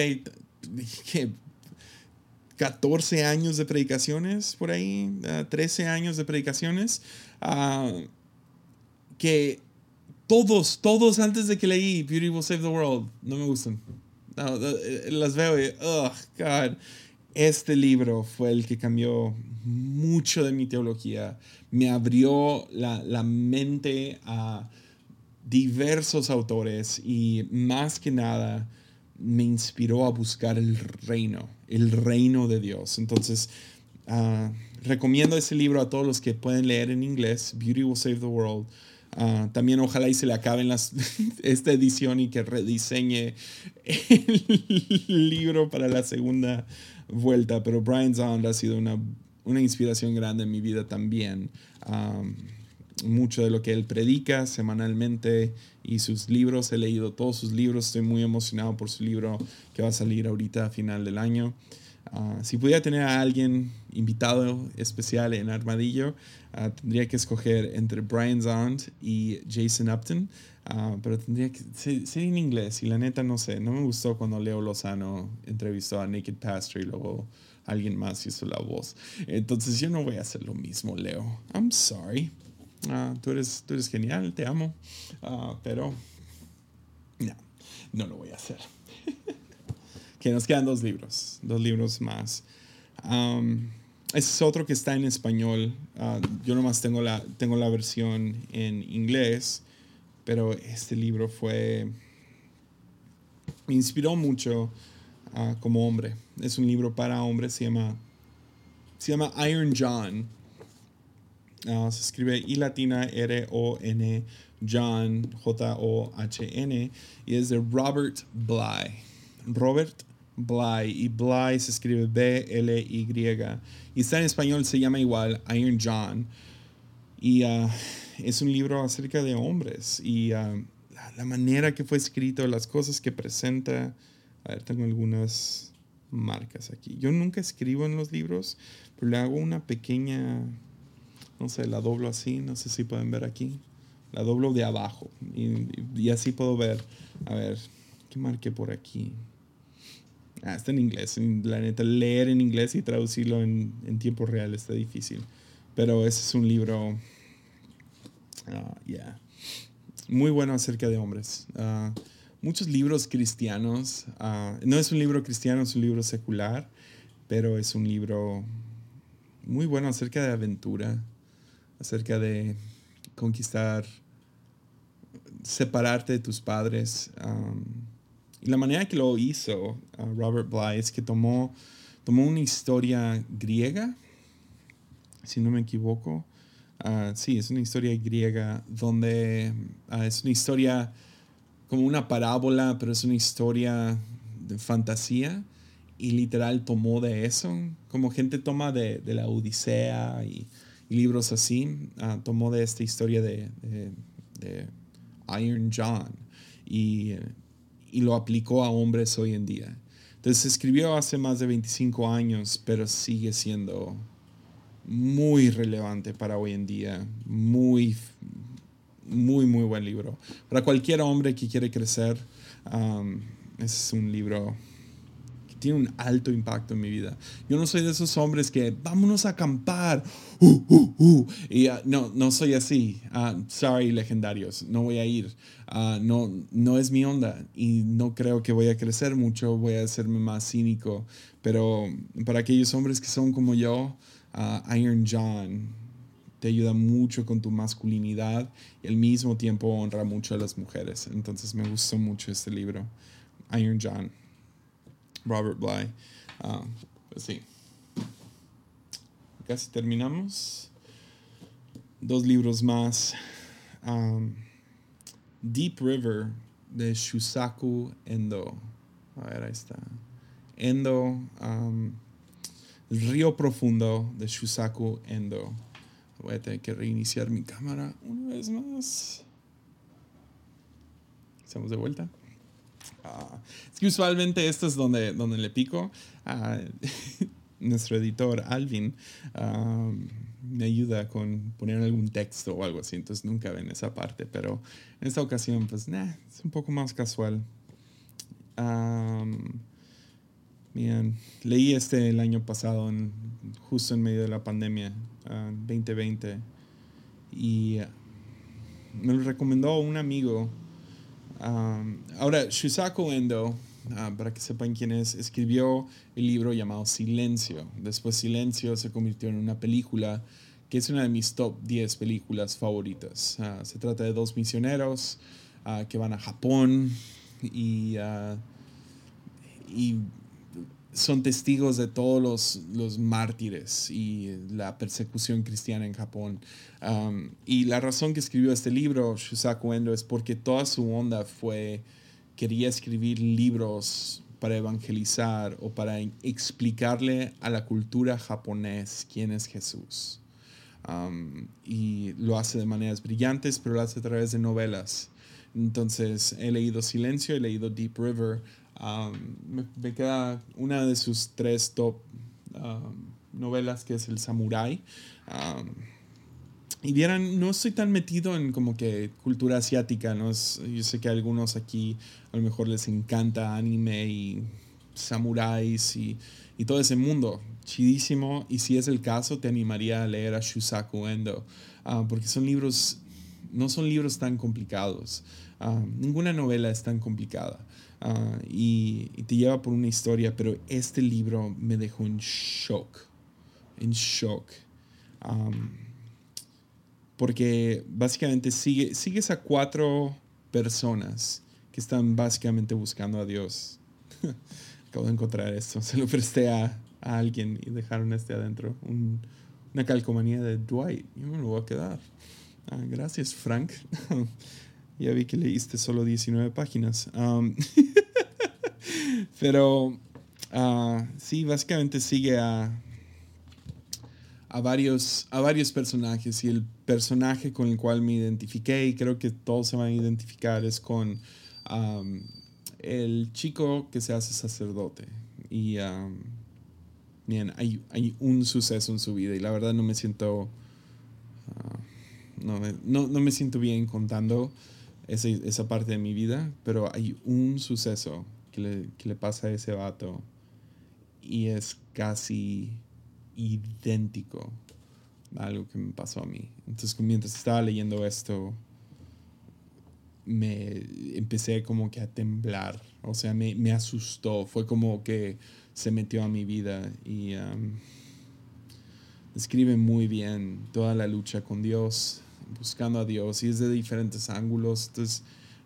14 años de predicaciones por ahí, 13 años de predicaciones, uh, que todos, todos antes de que leí Beauty Will Save the World, no me gustan. Eh, las veo y, oh, God este libro fue el que cambió mucho de mi teología, me abrió la, mente a diversos autores y más que nada me inspiró a buscar el reino, el reino de Dios. Entonces, ah, recomiendo ese libro a todos los que pueden leer en inglés, Beauty Will Save the World. Ah, también ojalá y se le acaben las, esta edición y que rediseñe el libro para la segunda vuelta, pero Brian Zond ha sido una, una inspiración grande en mi vida también. mucho de lo que él predica semanalmente y sus libros, he leído todos sus libros, estoy muy emocionado por su libro que va a salir ahorita a final del año. Ah, si pudiera tener a alguien invitado especial en Armadillo, ah, tendría que escoger entre Brian Zond y Jason Upton, uh, pero tendría que ser, en inglés y la neta no sé, no me gustó cuando Leo Lozano entrevistó a Naked Pastor y luego alguien más hizo la voz. Entonces yo no voy a hacer lo mismo, Leo. I'm sorry. ah, tú, eres, tú eres genial, te amo, ah, pero no, no lo voy a hacer. que nos quedan dos libros, dos libros más. ese es otro que está en español. Yo nomás tengo la, tengo la versión en inglés, pero este libro fue... Me inspiró mucho como hombre. Es un libro para hombres, se llama, se llama Iron John. se escribe I latina R-O-N, John, J-O-H-N, y es de Robert Bly. Robert Bly, y Bly se escribe B-L-Y, y está en español, se llama igual Iron John, y uh, es un libro acerca de hombres, y uh, la, manera que fue escrito, las cosas que presenta, a ver, tengo algunas marcas aquí. Yo nunca escribo en los libros, pero le hago una pequeña, no sé, la doblo así, no sé si pueden ver aquí la doblo de abajo y, así puedo ver, a ver, ¿qué marqué por aquí? Ah, está en inglés. La neta, leer en inglés y traducirlo en, tiempo real está difícil. Pero es un libro, ah, muy bueno acerca de hombres. Ah, muchos libros cristianos, no es un libro cristiano, es un libro secular, pero es un libro muy bueno acerca de aventura, acerca de conquistar separarte de tus padres. y la manera que lo hizo Robert Bly es que tomó, tomó una historia griega, si no me equivoco. Uh, sí, es una historia griega donde uh, es una historia como una parábola, pero es una historia de fantasía y literal tomó de eso, como gente toma de, de la Odisea y, libros así, tomó de esta historia de, de Iron John y, lo aplicó a hombres hoy en día. Entonces escribió hace más de 25 años, pero sigue siendo muy relevante para hoy en día. Muy, muy, muy buen libro. Para cualquier hombre que quiere crecer, um, es un libro tiene un alto impacto en mi vida. Yo no soy de esos hombres que vámonos a acampar. Uh, uh, uh. Y, uh, no, no soy así. Uh, sorry, legendarios, no voy a ir. Uh, no, no es mi onda y no creo que voy a crecer mucho. Voy a hacerme más cínico. Pero para aquellos hombres que son como yo, Iron John te ayuda mucho con tu masculinidad y al mismo tiempo honra mucho a las mujeres. Entonces me gustó mucho este libro, Iron John. Robert Bly. Ah, pues sí. Casi terminamos. Dos libros más. Um, Deep River de Shusaku Endo. A ver, ahí está. Endo. Um, Río Profundo de Shusaku Endo. Voy a tener que reiniciar mi cámara una vez más. Estamos de vuelta. Ah, es que usualmente esto es donde, donde le pico. a nuestro editor Alvin me ayuda con poner algún texto o algo así, entonces nunca ven esa parte, pero en esta ocasión pues es un poco más casual. Bien, leí este el año pasado, justo en medio de la pandemia, 2020, y me lo recomendó un amigo ahora, Shusaku Endo, ah, para que sepan quién es, escribió el libro llamado Silencio. Después Silencio se convirtió en una película que es una de mis top 10 películas favoritas. Ah, se trata de dos misioneros ah, que van a Japón y son testigos de todos los, los, mártires y la persecución cristiana en Japón. Um, y la razón que escribió este libro, Shusaku Endo, es porque toda su onda fue, quería escribir libros para evangelizar o para explicarle a la cultura japonés quién es Jesús. Um, y lo hace de maneras brillantes, pero lo hace a través de novelas. Entonces, he leído Silencio, he leído Deep River, me, queda una de sus tres top novelas que es El Samurai. y vieran, no estoy tan metido en como que cultura asiática, ¿no? yo sé que a algunos aquí a lo mejor les encanta anime y samuráis y, todo ese mundo, chidísimo y si es el caso te animaría a leer a Shusaku Endo porque son libros, no son libros tan complicados. Ninguna novela es tan complicada ah, y, te lleva por una historia, pero este libro me dejó en shock, en shock. porque básicamente sigue, sigues a cuatro personas que están básicamente buscando a Dios. Acabo de encontrar esto, se lo presté a, a alguien y dejaron este adentro. una calcomanía de Dwight. Yo me lo voy a quedar. Ah, gracias, Frank. ya vi que leíste solo 19 páginas. Pero uh, sí, básicamente sigue a, a, varios, a varios personajes y el personaje con el cual me identifiqué y creo que todos se van a identificar es con el chico que se hace sacerdote. Y bien, hay, hay, un suceso en su vida y la verdad no me siento, ah, no, no, no, me siento bien contando esa, esa, parte de mi vida, pero hay un suceso que le, que le pasa a ese vato y es casi idéntico a algo que me pasó a mí. Entonces, mientras estaba leyendo esto, me empecé como que a temblar, o sea, me, me asustó, fue como que se metió a mi vida y um, describe muy bien toda la lucha con Dios, buscando a Dios y es de diferentes ángulos. Entonces,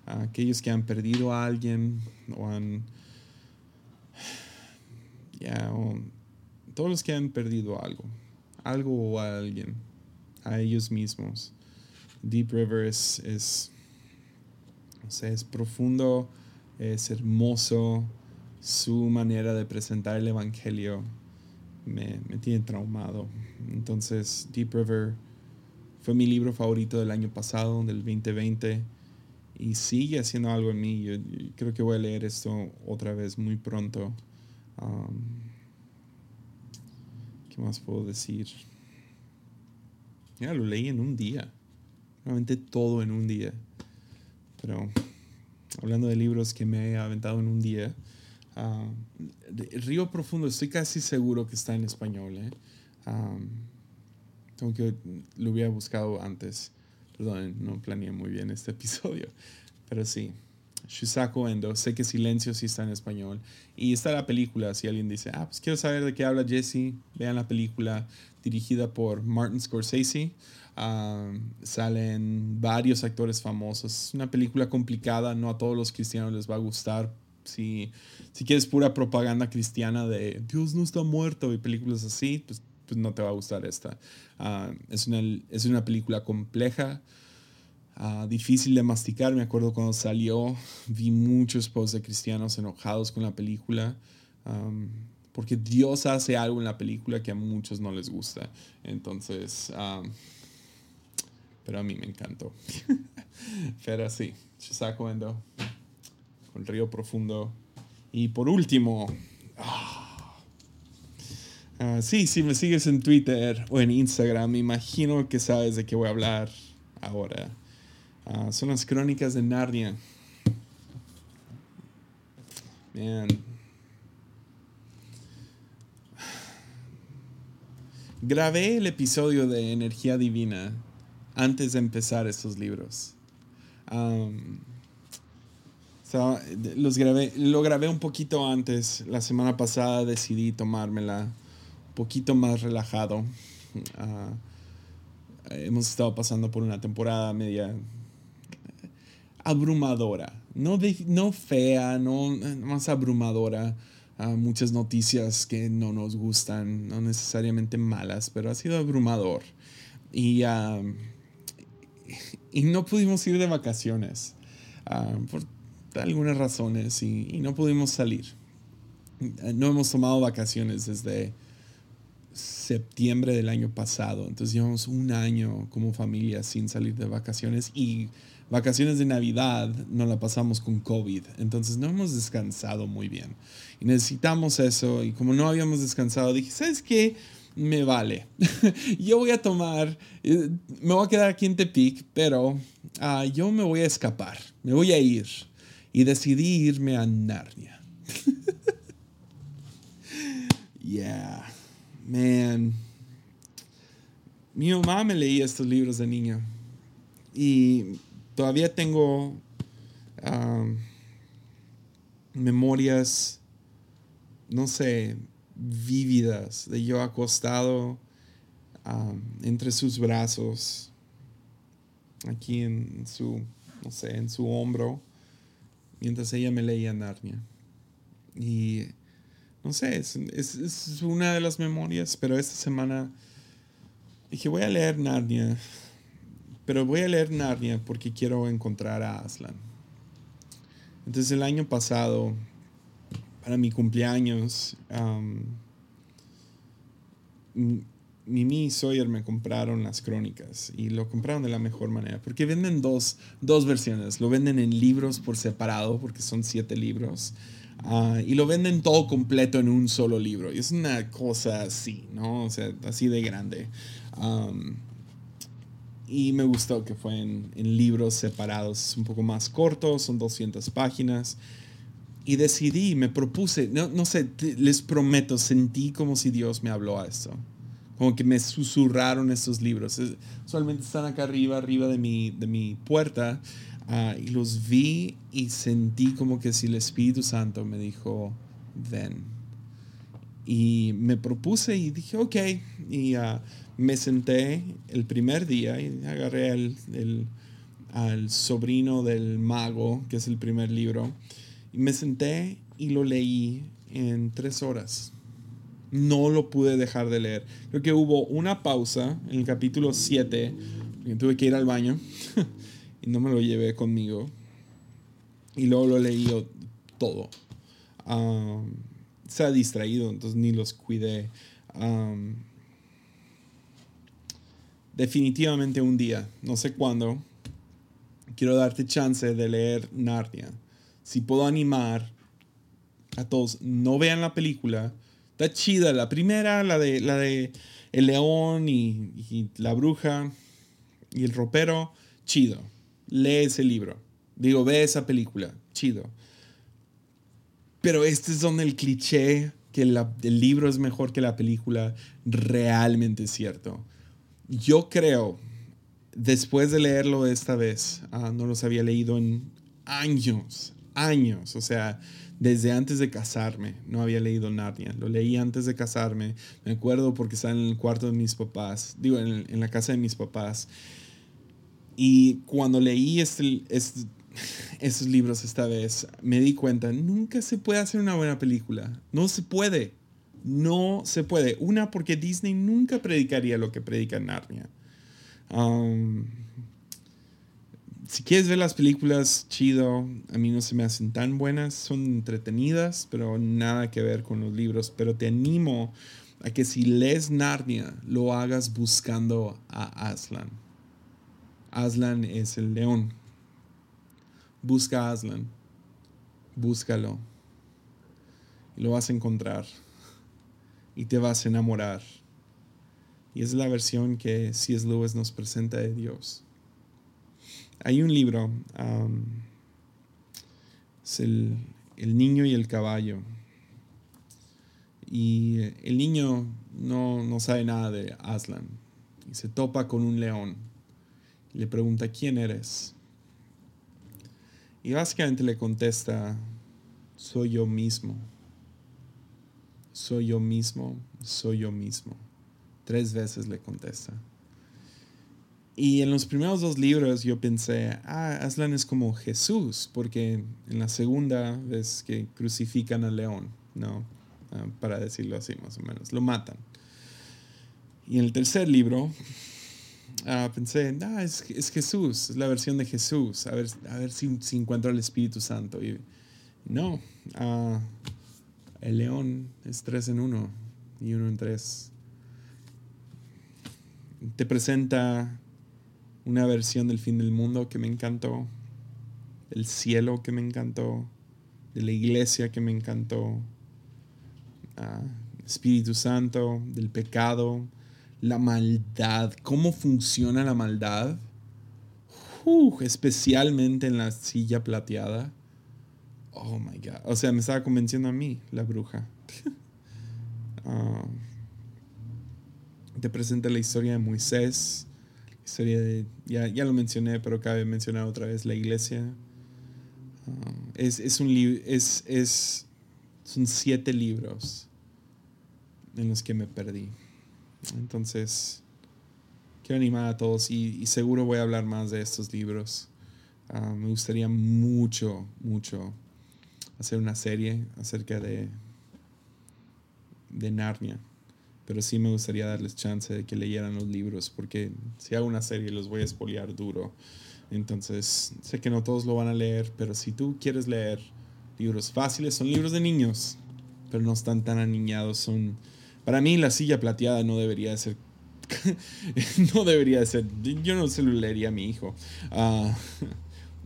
aquellos que han perdido a alguien o han... Ya, todos los que han perdido algo, algo o a alguien, a ellos mismos. Deep River es, es, es profundo, es hermoso, su manera de presentar el Evangelio me, me, tiene traumado. Entonces, Deep River fue mi libro favorito del año pasado, del 2020, y sigue haciendo algo en mí. Yo, creo que voy a leer esto otra vez muy pronto. Um, ¿Qué más puedo decir? Ya lo leí en un día. Realmente todo en un día. Pero hablando de libros que me he aventado en un día, Ah, Río Profundo, estoy casi seguro que está en español. ¿eh? Tengo que lo hubiera buscado antes. Perdón, no planeé muy bien este episodio. Pero sí. Shusaku Endo. Sé que Silencio sí está en español. Y está la película. Si alguien dice, ah, pues quiero saber de qué habla Jesse, vean la película dirigida por Martin Scorsese. salen varios actores famosos. Es una película complicada. No a todos los cristianos les va a gustar si, si quieres pura propaganda cristiana de Dios no está muerto y películas así, pues, pues no te va a gustar esta. Ah, es, una, es una película compleja, ah, difícil de masticar. Me acuerdo cuando salió, vi muchos posts de cristianos enojados con la película. porque Dios hace algo en la película que a muchos no les gusta. Entonces, pero a mí me encantó. pero sí, saco Endo el río profundo. Y por último, ah, ah, sí, si me sigues en Twitter o en Instagram, me imagino que sabes de qué voy a hablar ahora. Ah, son las crónicas de Narnia. Grabé el episodio de Energía Divina antes de empezar estos libros los grabé, lo grabé un poquito antes. La semana pasada decidí tomármela poquito más relajado. Ah, hemos estado pasando por una temporada media abrumadora. No, no fea, no más abrumadora. Ah, muchas noticias que no nos gustan, no necesariamente malas, pero ha sido abrumador. Y, ah, y no pudimos ir de vacaciones. por algunas razones y, no pudimos salir. No hemos tomado vacaciones desde septiembre del año pasado. Entonces llevamos un año como familia sin salir de vacaciones y vacaciones de Navidad no la pasamos con COVID. Entonces no hemos descansado muy bien. Y necesitamos eso. Y como no habíamos descansado, dije, ¿sabes qué? Me vale. yo voy a tomar, eh, me voy a quedar aquí en Tepic, pero ah, yo me voy a escapar. Me voy a ir y decidí irme a Narnia. yeah. Man, mi mamá me leía estos libros de niño y todavía tengo um, memorias, no sé, vívidas de yo acostado um, entre sus brazos, aquí en su, no sé, en su hombro, mientras ella me leía Narnia. Y no sé, es, es, una de las memorias, pero esta semana dije, voy a leer Narnia, pero voy a leer Narnia porque quiero encontrar a Aslan. Entonces el año pasado, para mi cumpleaños, Mimi y Sawyer me compraron las crónicas y lo compraron de la mejor manera porque venden dos, dos versiones. Lo venden en libros por separado porque son siete libros ah, y lo venden todo completo en un solo libro. Y es una cosa así, ¿no? O sea, así de grande. y me gustó que fue en, en libros separados, un poco más cortos, son 200 páginas y decidí, me propuse, no, no sé, les prometo, sentí como si Dios me habló a esto como que me susurraron estos libros. Usualmente están acá arriba, arriba de mi, de mi puerta, ah, y los vi y sentí como que si el Espíritu Santo me dijo, ven. Y me propuse y dije, ok, y uh, me senté el primer día y agarré el, al sobrino del mago, que es el primer libro, y me senté y lo leí en tres horas no lo pude dejar de leer. Creo que hubo una pausa en el capítulo 7, tuve que ir al baño no me lo llevé conmigo. Y luego lo leí todo. se ha distraído, entonces ni los cuidé. definitivamente un día, no sé cuándo, quiero darte chance de leer Narnia. Si puedo animar a todos, no vean la película Está chida. La primera, la de, la de El León y, la Bruja y el Ropero, chido. Lee ese libro. Digo, ve esa película, chido. Pero este es donde el cliché que el libro es mejor que la película realmente es cierto. Yo creo, después de leerlo esta vez, ah, no los había leído en años, años. O sea, desde antes de casarme. No había leído Narnia. Lo leí antes de casarme. Me acuerdo porque estaba en el cuarto de mis papás. Digo, en, la casa de mis papás. Y cuando leí este, estos libros esta vez, me di cuenta, nunca se puede hacer una buena película. No se puede. No se puede. Una, porque Disney nunca predicaría lo que predica Narnia. Um, si quieres ver las películas, chido. A mí no se me hacen tan buenas. Son entretenidas, pero nada que ver con los libros. Pero te animo a que si lees Narnia, lo hagas buscando a Aslan. Aslan es el león. Busca a Aslan. Búscalo. Y lo vas a encontrar. Y te vas a enamorar. Y es la versión que C.S. Lewis nos presenta de Dios. Hay un libro, es el, niño y el caballo. Y el niño no, no sabe nada de Aslan. Y se topa con un león. Le pregunta, ¿quién eres? Y básicamente le contesta, soy yo mismo. Soy yo mismo, soy yo mismo. Tres veces le contesta. Y en los primeros dos libros yo pensé, ah, Aslan es como Jesús, porque en la segunda vez que crucifican al león, ¿no? Ah, para decirlo así más o menos, lo matan. Y en el tercer libro ah, pensé, ah, es, es, Jesús, es la versión de Jesús, a ver, a ver si, si encuentro el Espíritu Santo. Y no, ah, el león es tres en uno y uno en tres. Te presenta una versión del fin del mundo que me encantó, del cielo que me encantó, de la iglesia que me encantó, ah, Espíritu Santo, del pecado, la maldad, cómo funciona la maldad, especialmente en la silla plateada. Oh my God. O sea, me estaba convenciendo a mí, la bruja. Ah, te presenta la historia de Moisés, historia de, ya, ya lo mencioné, pero cabe mencionar otra vez la iglesia. Ah, es, es, un es, es, son siete libros en los que me perdí. Entonces, quiero animar a todos y, seguro voy a hablar más de estos libros. Ah, me gustaría mucho, mucho hacer una serie acerca de, de Narnia. Pero sí me gustaría darles chance de que leyeran los libros, porque si hago una serie los voy a espoliar duro. Entonces, sé que no todos lo van a leer, pero si tú quieres leer libros fáciles, son libros de niños, pero no están tan aniñados. Son, para mí, la silla plateada no debería de ser. no debería de ser. Yo no se lo leería a mi hijo. Ah,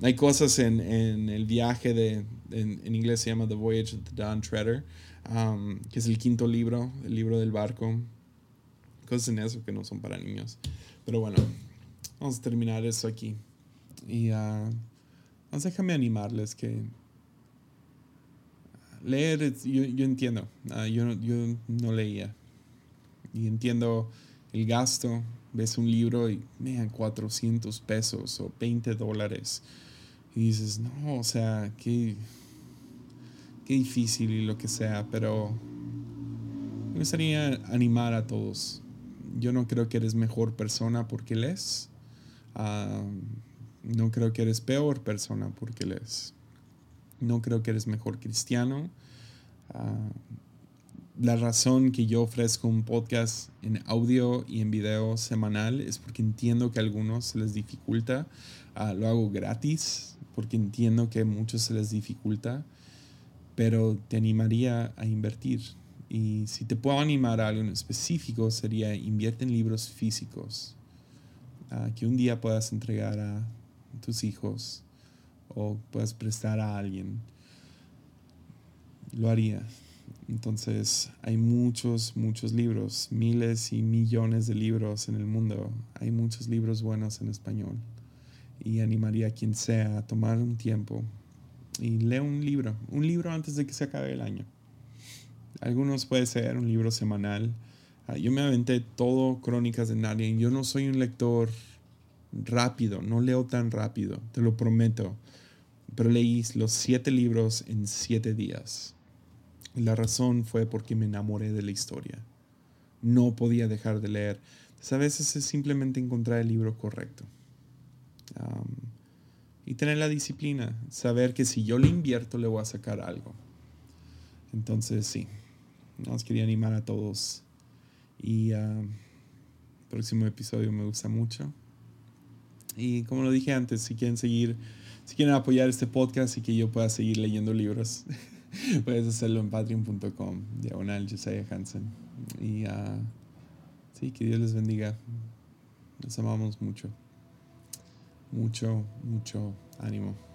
hay cosas en, en, el viaje de. En, en, inglés se llama The Voyage of the Dawn Treader que es el quinto libro, el libro del barco. Cosas en eso que no son para niños. Pero bueno, vamos a terminar eso aquí. Y uh, déjame animarles que leer, yo, yo entiendo, ah, yo, no leía. Y entiendo el gasto. Ves un libro y me dan 400 pesos o 20 dólares. Y dices, no, o sea, que difícil y lo que sea, pero me gustaría animar a todos. Yo no creo que eres mejor persona porque lees. Ah, no creo que eres peor persona porque lees. No creo que eres mejor cristiano. Ah, la razón que yo ofrezco un podcast en audio y en video semanal es porque entiendo que a algunos se les dificulta. Ah, lo hago gratis porque entiendo que a muchos se les dificulta pero te animaría a invertir. Y si te puedo animar a algo en específico, sería invierte en libros físicos, que un día puedas entregar a tus hijos o puedas prestar a alguien. Lo haría. Entonces, hay muchos, muchos libros, miles y millones de libros en el mundo. Hay muchos libros buenos en español. Y animaría a quien sea a tomar un tiempo y lee un libro, un libro antes de que se acabe el año. Algunos puede ser un libro semanal. Ah, yo me aventé todo Crónicas de Narnia. Yo no soy un lector rápido, no leo tan rápido, te lo prometo. Pero leí los siete libros en siete días. La razón fue porque me enamoré de la historia. No podía dejar de leer. a veces es simplemente encontrar el libro correcto y tener la disciplina, saber que si yo le invierto le voy a sacar algo. Entonces sí, nos quería animar a todos y uh, próximo episodio me gusta mucho. Y como lo dije antes, si quieren seguir, si quieren apoyar este podcast y que yo pueda seguir leyendo libros, puedes hacerlo en patreon.com, diagonal Josiah Hansen. Y uh, sí, que Dios les bendiga. Nos amamos mucho mucho, mucho ánimo.